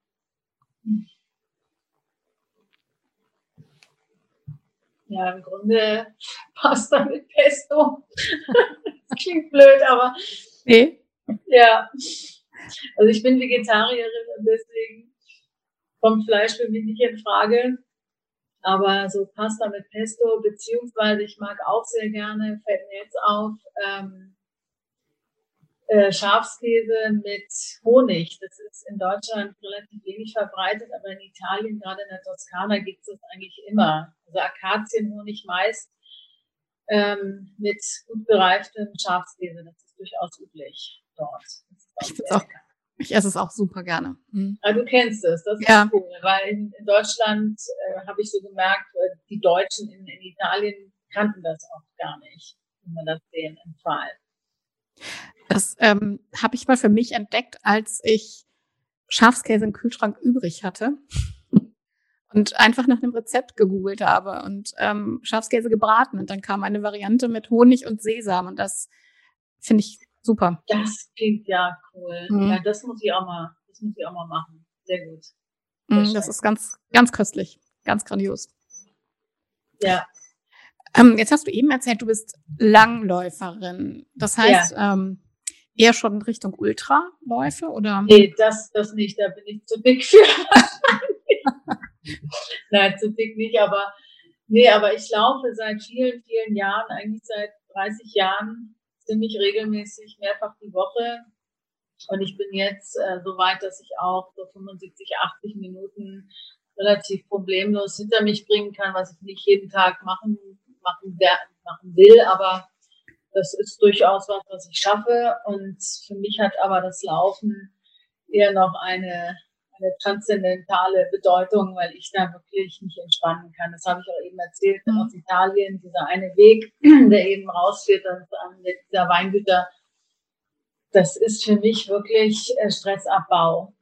Ja, im Grunde Pasta mit Pesto. das klingt blöd, aber. Nee. Ja. Also ich bin Vegetarierin und deswegen kommt Fleisch für mich nicht in Frage. Aber so Pasta mit Pesto, beziehungsweise ich mag auch sehr gerne, fällt mir jetzt auf, ähm, äh, Schafskäse mit Honig. Das ist in Deutschland relativ wenig verbreitet, aber in Italien, gerade in der Toskana, gibt es das eigentlich immer. Also Akazienhonig meist ähm, mit gut bereiftem Schafskäse. Das ist durchaus üblich dort. Ich, auch, ich esse es auch super gerne. Mhm. Ah, du kennst es, das ist ja. cool, weil in, in Deutschland äh, habe ich so gemerkt, äh, die Deutschen in, in Italien kannten das auch gar nicht, wenn man das sehen im Fall. Das ähm, habe ich mal für mich entdeckt, als ich Schafskäse im Kühlschrank übrig hatte und einfach nach einem Rezept gegoogelt habe und ähm, Schafskäse gebraten und dann kam eine Variante mit Honig und Sesam und das finde ich super. Das klingt ja cool. Mhm. Ja, das muss ich auch mal, das muss ich auch mal machen. Sehr gut. Sehr mhm, das ist ganz, ganz köstlich, ganz grandios. Ja. Ähm, jetzt hast du eben erzählt, du bist Langläuferin. Das heißt, ja. ähm, eher schon Richtung Ultraläufe oder? Nee, das, das nicht. Da bin ich zu dick für. Nein, zu dick nicht, aber nee, aber ich laufe seit vielen, vielen Jahren, eigentlich seit 30 Jahren, ziemlich regelmäßig, mehrfach die Woche. Und ich bin jetzt äh, so weit, dass ich auch so 75, 80 Minuten relativ problemlos hinter mich bringen kann, was ich nicht jeden Tag machen, machen, machen will, aber das ist durchaus was, was ich schaffe. Und für mich hat aber das Laufen eher noch eine, eine transzendentale Bedeutung, weil ich da wirklich nicht entspannen kann. Das habe ich auch eben erzählt mhm. aus Italien, dieser eine Weg, der eben rausführt an dieser Weingüter. Das ist für mich wirklich äh, Stressabbau.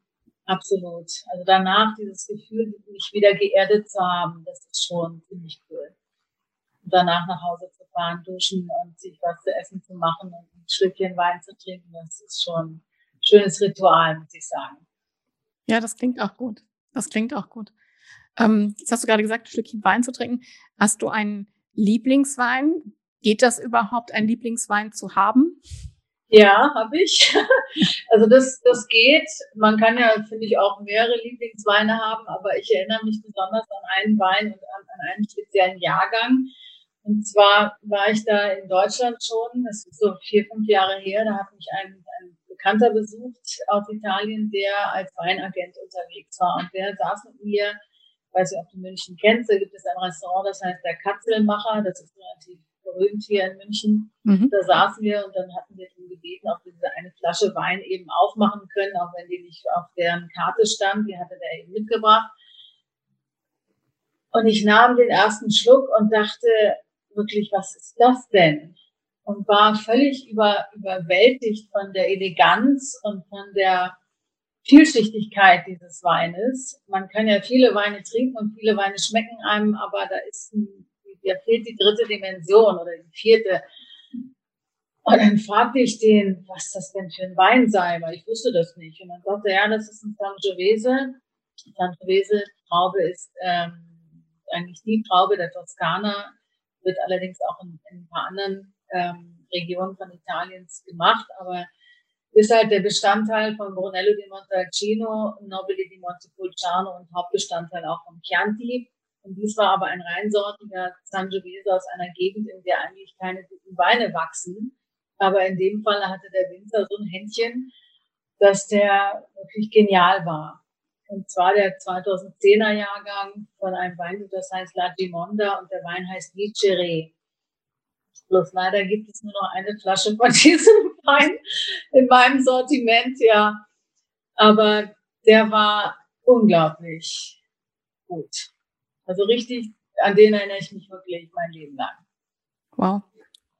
Absolut. Also danach dieses Gefühl, mich wieder geerdet zu haben, das ist schon ziemlich cool. Und danach nach Hause zu fahren, duschen und sich was zu essen zu machen und ein Stückchen Wein zu trinken, das ist schon ein schönes Ritual, muss ich sagen. Ja, das klingt auch gut. Das klingt auch gut. Ähm, jetzt hast du gerade gesagt, ein Stückchen Wein zu trinken. Hast du einen Lieblingswein? Geht das überhaupt, einen Lieblingswein zu haben? Ja, habe ich. Also das, das geht. Man kann ja, finde ich, auch mehrere Lieblingsweine haben, aber ich erinnere mich besonders an einen Wein und an, an einen speziellen Jahrgang. Und zwar war ich da in Deutschland schon, das ist so vier, fünf Jahre her, da hat mich ein, ein Bekannter besucht aus Italien, der als Weinagent unterwegs war. Und der saß mit mir, weiß nicht, ob du München kennst, da gibt es ein Restaurant, das heißt der Katzelmacher, das ist relativ berühmt hier in München. Mhm. Da saßen wir und dann hatten wir ihn gebeten, ob wir eine Flasche Wein eben aufmachen können, auch wenn die nicht auf deren Karte stand, die hatte der eben mitgebracht. Und ich nahm den ersten Schluck und dachte, wirklich, was ist das denn? Und war völlig über, überwältigt von der Eleganz und von der Vielschichtigkeit dieses Weines. Man kann ja viele Weine trinken und viele Weine schmecken einem, aber da ist ein, da fehlt die dritte Dimension oder die vierte. Und dann fragte ich den, was das denn für ein Wein sei, weil ich wusste das nicht. Und dann sagte er, ja, das ist ein Sangiovese. Sangiovese Traube ist ähm, eigentlich die Traube der Toskana, wird allerdings auch in, in ein paar anderen ähm, Regionen von Italiens gemacht, aber ist halt der Bestandteil von Brunello di Montalcino, Nobili di Montepulciano und Hauptbestandteil auch vom Chianti. Und dies war aber ein reinsortiger Sangiovese aus einer Gegend, in der eigentlich keine guten Weine wachsen. Aber in dem Fall hatte der Winzer so ein Händchen, dass der wirklich genial war. Und zwar der 2010er Jahrgang von einem Weingut, das heißt La Gimonda und der Wein heißt Vicere. Bloß leider gibt es nur noch eine Flasche von diesem Wein in meinem Sortiment, ja. Aber der war unglaublich gut. Also richtig, an den erinnere ich mich wirklich mein Leben lang. Wow.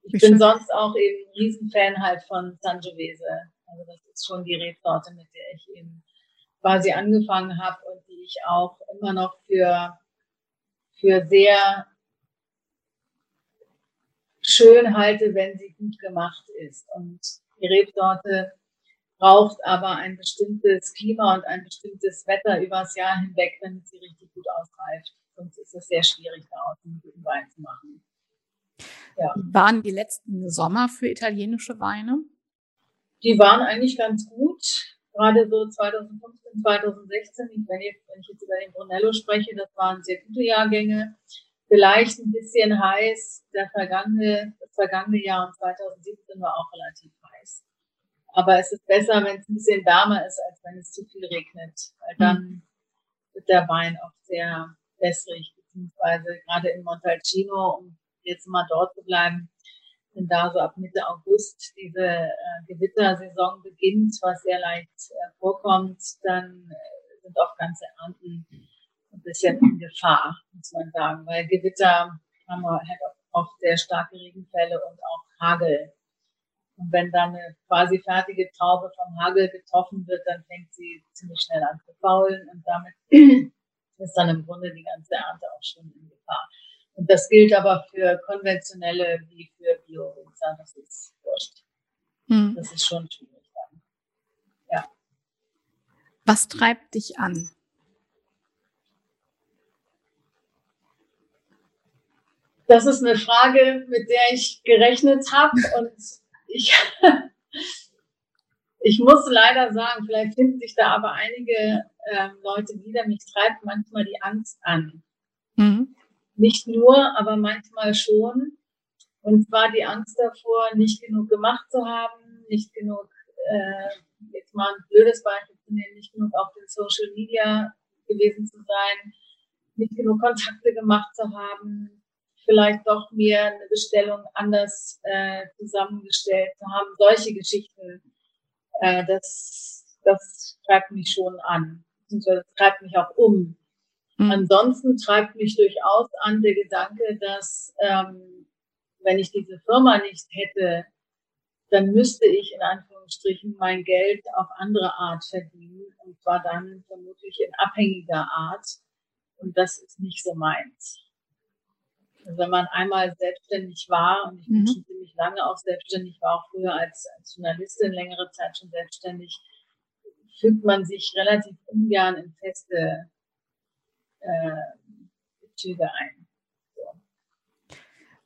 Ich bin schön. sonst auch eben Riesenfan halt von Sangiovese. Also das ist schon die Rebsorte, mit der ich eben quasi angefangen habe und die ich auch immer noch für, für sehr schön halte, wenn sie gut gemacht ist. Und die Rebsorte braucht aber ein bestimmtes Klima und ein bestimmtes Wetter übers Jahr hinweg, damit sie richtig gut ausreift. Sonst ist es sehr schwierig, daraus einen guten Wein zu machen. Ja. Waren die letzten Sommer für italienische Weine? Die waren eigentlich ganz gut. Gerade so 2015, 2016, wenn ich, wenn ich jetzt über den Brunello spreche, das waren sehr gute Jahrgänge. Vielleicht ein bisschen heiß. Der vergangene, das vergangene Jahr und 2017 war auch relativ heiß. Aber es ist besser, wenn es ein bisschen wärmer ist, als wenn es zu viel regnet. Weil dann mhm. wird der Wein auch sehr wässrig, beziehungsweise gerade in Montalcino, um jetzt mal dort zu bleiben, wenn da so ab Mitte August diese äh, Gewittersaison beginnt, was sehr leicht äh, vorkommt, dann äh, sind auch ganze Ernten ein bisschen in Gefahr, muss man sagen, weil Gewitter haben wir halt oft sehr starke Regenfälle und auch Hagel. Und wenn dann eine quasi fertige Traube vom Hagel getroffen wird, dann fängt sie ziemlich schnell an zu faulen und damit ist dann im Grunde die ganze Ernte auch schon in Gefahr. Und das gilt aber für konventionelle wie für Bio-Winzer. Das ist wurscht. Hm. Das ist schon schwierig dann. Ja. Was treibt dich an? Das ist eine Frage, mit der ich gerechnet habe und ich, ich muss leider sagen, vielleicht finden sich da aber einige ähm, Leute wieder, mich treibt manchmal die Angst an. Mhm. Nicht nur, aber manchmal schon. Und zwar die Angst davor, nicht genug gemacht zu haben, nicht genug, äh, jetzt mal ein blödes Beispiel zu nehmen, nicht genug auf den Social Media gewesen zu sein, nicht genug Kontakte gemacht zu haben, vielleicht doch mir eine Bestellung anders äh, zusammengestellt zu haben. Solche Geschichten, äh, das, das treibt mich schon an. Das treibt mich auch um. Mhm. Ansonsten treibt mich durchaus an der Gedanke, dass ähm, wenn ich diese Firma nicht hätte, dann müsste ich in Anführungsstrichen mein Geld auf andere Art verdienen und zwar dann vermutlich in abhängiger Art. Und das ist nicht so meins. Also wenn man einmal selbstständig war, und ich bin mhm. schon ziemlich lange auch selbstständig, war auch früher als, als Journalistin längere Zeit schon selbstständig, fügt man sich relativ ungern in feste äh, Bezüge ein. So.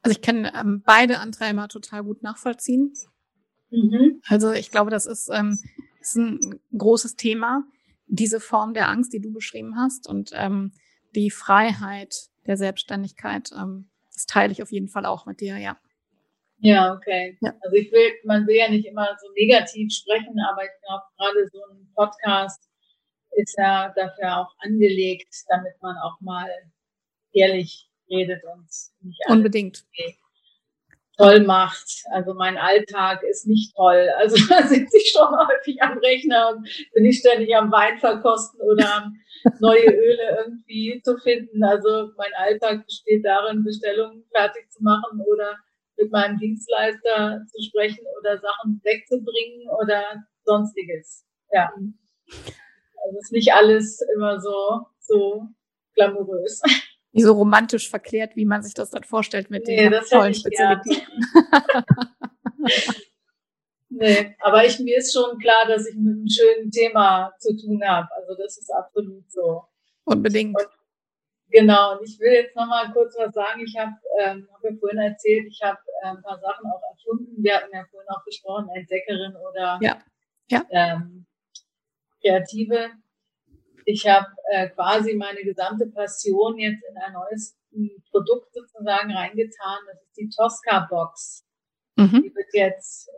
Also ich kann ähm, beide Antreiber total gut nachvollziehen. Mhm. Also ich glaube, das ist, ähm, ist ein großes Thema, diese Form der Angst, die du beschrieben hast und ähm, die Freiheit der Selbstständigkeit. Ähm, das teile ich auf jeden Fall auch mit dir, ja. Ja, okay. Ja. Also ich will, man will ja nicht immer so negativ sprechen, aber ich glaube, gerade so ein Podcast ist ja dafür auch angelegt, damit man auch mal ehrlich redet und nicht Unbedingt. Toll macht. Also mein Alltag ist nicht toll. Also da sitze ich schon häufig am Rechner und bin ich ständig am Wein verkosten oder neue Öle irgendwie zu finden. Also mein Alltag besteht darin, Bestellungen fertig zu machen oder mit meinem Dienstleister zu sprechen oder Sachen wegzubringen oder sonstiges. Ja. Also ist nicht alles immer so, so glamourös. Nicht so romantisch verklärt, wie man sich das dann vorstellt mit nee, den tollen Spezialitäten. Nee, aber ich, mir ist schon klar, dass ich mit einem schönen Thema zu tun habe. Also das ist absolut so. Unbedingt. Und, genau, und ich will jetzt nochmal kurz was sagen. Ich habe ähm, hab ja vorhin erzählt, ich habe äh, ein paar Sachen auch erfunden. Wir hatten ja vorhin auch gesprochen, Entdeckerin oder ja. Ja. Ähm, Kreative. Ich habe äh, quasi meine gesamte Passion jetzt in ein neues Produkt sozusagen reingetan. Das ist die Tosca Box. Mhm. Die wird jetzt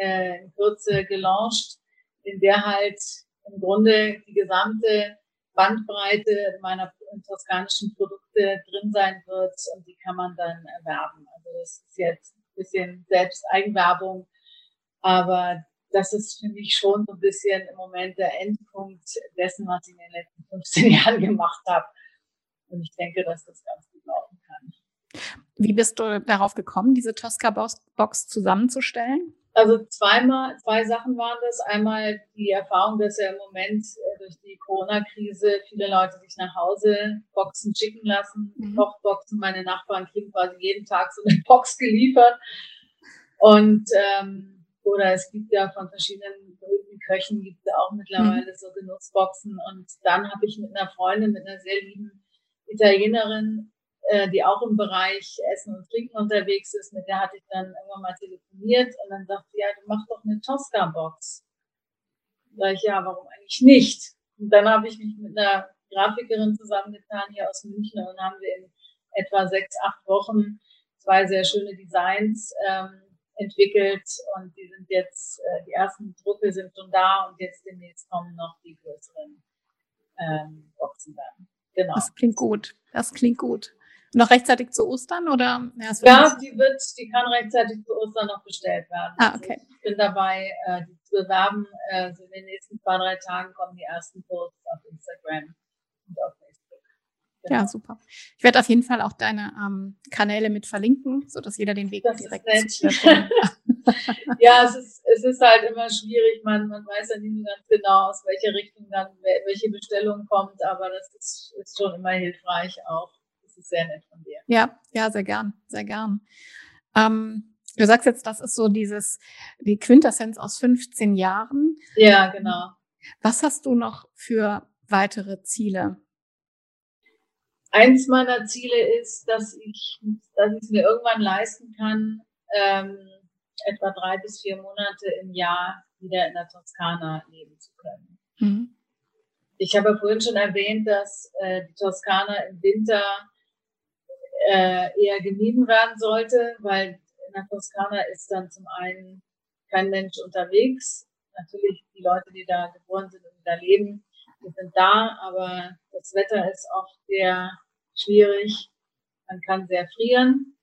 äh, in Kürze gelauncht, in der halt im Grunde die gesamte Bandbreite meiner toskanischen Produkte drin sein wird und die kann man dann erwerben. Also das ist jetzt ein bisschen Selbsteigenwerbung, aber das ist für mich schon so ein bisschen im Moment der Endpunkt dessen, was ich in den letzten 15 Jahren gemacht habe. Und ich denke, dass das ganz gut laufen kann. Wie bist du darauf gekommen, diese Tosca-Box zusammenzustellen? Also zweimal, zwei Sachen waren das. Einmal die Erfahrung, dass ja im Moment äh, durch die Corona-Krise viele Leute sich nach Hause Boxen schicken lassen, mhm. Kochboxen. Meine Nachbarn kriegen quasi jeden Tag so eine Box geliefert. Und ähm, oder es gibt ja von verschiedenen berühmten Köchen gibt es auch mittlerweile mhm. so Genussboxen. Und dann habe ich mit einer Freundin, mit einer sehr lieben Italienerin äh, die auch im Bereich Essen und Trinken unterwegs ist, mit der hatte ich dann irgendwann mal telefoniert und dann sagte sie, ja, du machst doch eine Tosca-Box. Sag ich, ja, warum eigentlich nicht? Und dann habe ich mich mit einer Grafikerin zusammengetan hier aus München und haben wir in etwa sechs, acht Wochen zwei sehr schöne Designs ähm, entwickelt und die sind jetzt, äh, die ersten Drucke sind schon da und jetzt demnächst kommen noch die größeren ähm, Boxen dann. Genau. Das klingt gut. Das klingt gut. Noch rechtzeitig zu Ostern oder? Ja, ja die wird, die kann rechtzeitig zu Ostern noch bestellt werden. Ah, okay. Also ich bin dabei, äh, die zu bewerben. Äh, so in den nächsten zwei, drei Tagen kommen die ersten Posts auf Instagram und auf. Genau. Ja, super. Ich werde auf jeden Fall auch deine ähm, Kanäle mit verlinken, so dass jeder den Weg das direkt Ja, es ist, es ist halt immer schwierig. Man, man weiß ja nicht so ganz genau, aus welcher Richtung dann welche Bestellung kommt, aber das ist, ist schon immer hilfreich auch. Das ist sehr nett von dir. Ja, ja, sehr gern, sehr gern. Ähm, du sagst jetzt, das ist so dieses, die Quintessenz aus 15 Jahren. Ja, genau. Was hast du noch für weitere Ziele? Eins meiner Ziele ist, dass ich, dass ich es mir irgendwann leisten kann, ähm, etwa drei bis vier Monate im Jahr wieder in der Toskana leben zu können. Mhm. Ich habe vorhin schon erwähnt, dass äh, die Toskana im Winter äh, eher gemieden werden sollte, weil in der Toskana ist dann zum einen kein Mensch unterwegs. Natürlich die Leute, die da geboren sind und da leben, die sind da, aber das Wetter ist oft sehr schwierig. Man kann sehr frieren.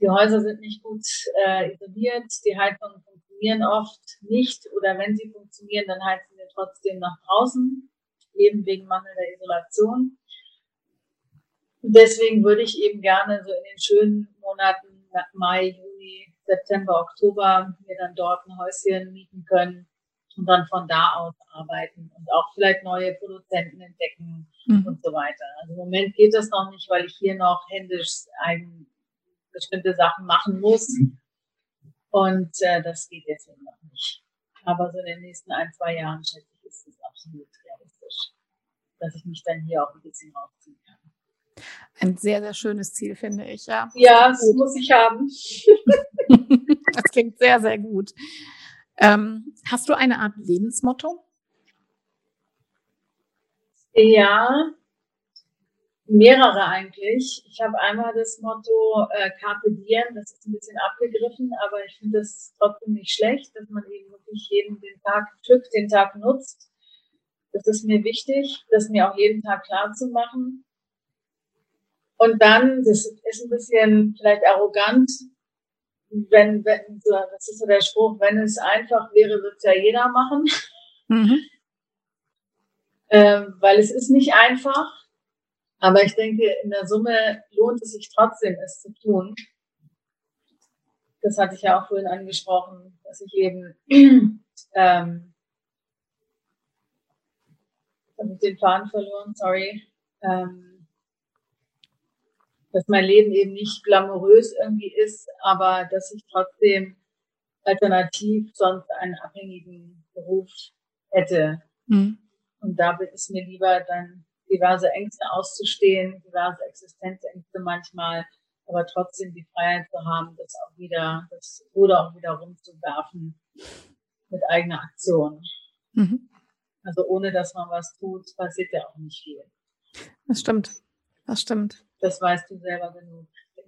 Die Häuser sind nicht gut äh, isoliert. Die Heizungen funktionieren oft nicht oder wenn sie funktionieren, dann heizen wir trotzdem nach draußen, eben wegen mangelnder Isolation. Deswegen würde ich eben gerne so in den schönen Monaten Mai, Juni, September, Oktober mir dann dort ein Häuschen mieten können und dann von da aus arbeiten und auch vielleicht neue Produzenten entdecken mhm. und so weiter. Also im Moment geht das noch nicht, weil ich hier noch händisch ein, bestimmte Sachen machen muss. Und äh, das geht jetzt noch nicht. Aber so in den nächsten ein, zwei Jahren, schätze ich, ist es absolut realistisch, dass ich mich dann hier auch ein bisschen rausziehen kann. Ein sehr, sehr schönes Ziel, finde ich, ja. Ja, das muss ich haben. das klingt sehr, sehr gut. Ähm, hast du eine Art Lebensmotto? Ja, mehrere eigentlich. Ich habe einmal das Motto äh, Carpe Diem, das ist ein bisschen abgegriffen, aber ich finde das trotzdem nicht schlecht, dass man eben wirklich jeden den Tag pflückt, den Tag nutzt. Das ist mir wichtig, das mir auch jeden Tag klar zu machen. Und dann, das ist ein bisschen vielleicht arrogant, wenn, wenn, so, das ist so der Spruch, wenn es einfach wäre, würde es ja jeder machen. Mhm. ähm, weil es ist nicht einfach. Aber ich denke, in der Summe lohnt es sich trotzdem, es zu tun. Das hatte ich ja auch vorhin angesprochen, dass ich eben ähm, habe ich den Faden verloren, sorry. Ähm, dass mein Leben eben nicht glamourös irgendwie ist, aber dass ich trotzdem alternativ sonst einen abhängigen Beruf hätte. Mhm. Und da ist mir lieber dann diverse Ängste auszustehen, diverse Existenzängste manchmal, aber trotzdem die Freiheit zu haben, das auch wieder, das Ruder auch wieder rumzuwerfen mit eigener Aktion. Mhm. Also ohne dass man was tut, passiert ja auch nicht viel. Das stimmt. Das stimmt. Das weißt du selber genug.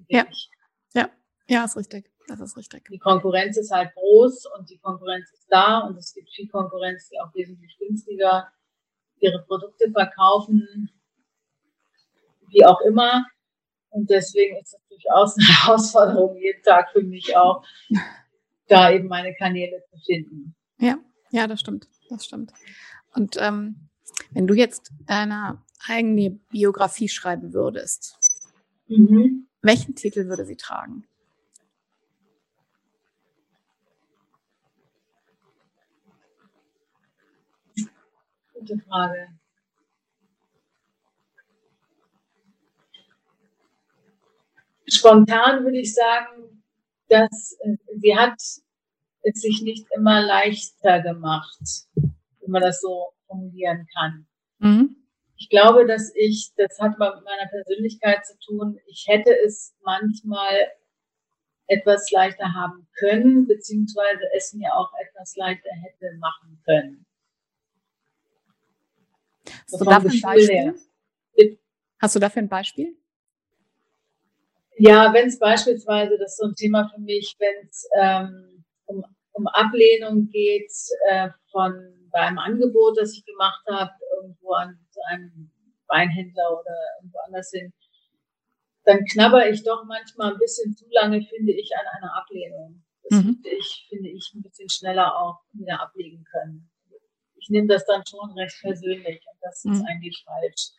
Ja. Ich. Ja. Ja, ist richtig. Das ist richtig. Die Konkurrenz ist halt groß und die Konkurrenz ist da und es gibt viel Konkurrenz, die auch wesentlich günstiger ihre Produkte verkaufen, wie auch immer. Und deswegen ist es durchaus eine Herausforderung, jeden Tag für mich auch, da eben meine Kanäle zu finden. Ja, ja, das stimmt. Das stimmt. Und ähm, wenn du jetzt deine eigene Biografie schreiben würdest, mhm. welchen Titel würde sie tragen? Gute Frage. Spontan würde ich sagen, dass äh, sie hat es sich nicht immer leichter gemacht, wenn man das so formulieren kann. Mhm. Ich glaube, dass ich, das hat mit meiner Persönlichkeit zu tun, ich hätte es manchmal etwas leichter haben können, beziehungsweise es mir auch etwas leichter hätte machen können. Hast du dafür ein Beispiel? Hast du dafür ein Beispiel? Ja, wenn es beispielsweise, das ist so ein Thema für mich, wenn es ähm, um, um Ablehnung geht äh, von bei einem Angebot, das ich gemacht habe, irgendwo an einem Weinhändler oder irgendwo anders hin, dann knabber ich doch manchmal ein bisschen zu lange, finde ich, an einer Ablehnung. Das mhm. finde ich, finde ich ein bisschen schneller auch wieder ablegen können ich nehme das dann schon recht persönlich und das ist mhm. eigentlich falsch.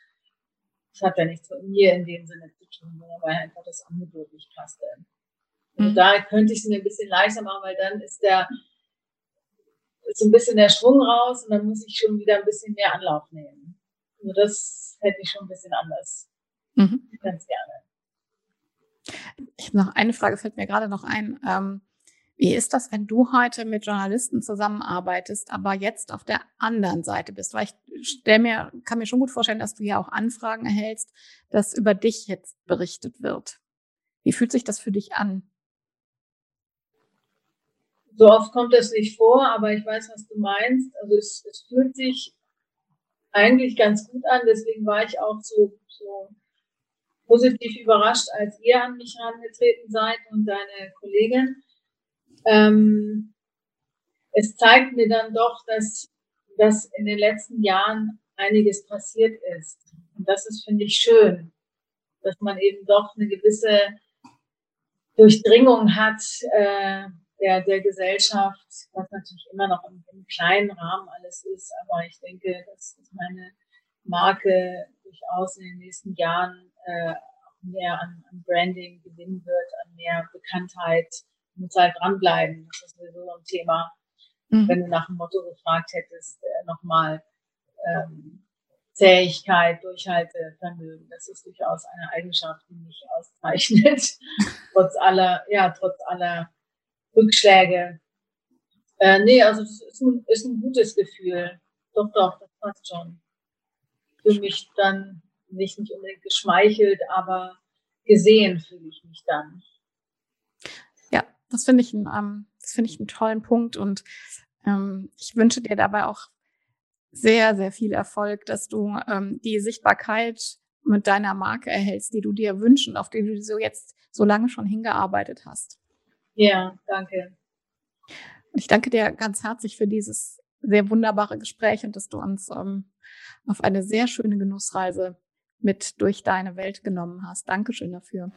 Das hat ja nichts mit mir in dem Sinne zu tun, sondern weil einfach das Angebot nicht passte. Also mhm. da könnte ich es mir ein bisschen leichter machen, weil dann ist der ist ein bisschen der Schwung raus und dann muss ich schon wieder ein bisschen mehr Anlauf nehmen. Also das hätte ich schon ein bisschen anders. Mhm. Ganz gerne. Ich habe noch eine Frage, fällt mir gerade noch ein. Ähm, wie ist das, wenn du heute mit Journalisten zusammenarbeitest, aber jetzt auf der anderen Seite bist? Weil ich stell mir, kann mir schon gut vorstellen, dass du ja auch Anfragen erhältst, dass über dich jetzt berichtet wird. Wie fühlt sich das für dich an? So oft kommt das nicht vor, aber ich weiß, was du meinst. Also es, es fühlt sich eigentlich ganz gut an. Deswegen war ich auch so, so positiv überrascht, als ihr an mich herangetreten seid und deine Kollegin ähm, es zeigt mir dann doch, dass, dass in den letzten Jahren einiges passiert ist. Und das ist, finde ich, schön, dass man eben doch eine gewisse Durchdringung hat äh, der, der Gesellschaft, was natürlich immer noch im, im kleinen Rahmen alles ist. Aber ich denke, dass, dass meine Marke durchaus in den nächsten Jahren äh, mehr an, an Branding gewinnen wird, an mehr Bekanntheit muss halt dranbleiben. Das ist sowieso ein Thema. Mhm. Wenn du nach dem Motto gefragt hättest, äh, nochmal ähm, Zähigkeit, Durchhaltevermögen, das ist durchaus eine Eigenschaft, die mich auszeichnet. trotz aller, ja, trotz aller Rückschläge. Äh, nee, also es ist ein, ist ein gutes Gefühl. Doch, doch, das passt schon. Für mich dann nicht, nicht unbedingt geschmeichelt, aber gesehen fühle ich mich dann das finde ich, ähm, das finde ich einen tollen Punkt und ähm, ich wünsche dir dabei auch sehr, sehr viel Erfolg, dass du ähm, die Sichtbarkeit mit deiner Marke erhältst, die du dir wünschst und auf die du so jetzt so lange schon hingearbeitet hast. Ja, danke. Ich danke dir ganz herzlich für dieses sehr wunderbare Gespräch und dass du uns ähm, auf eine sehr schöne Genussreise mit durch deine Welt genommen hast. Dankeschön dafür.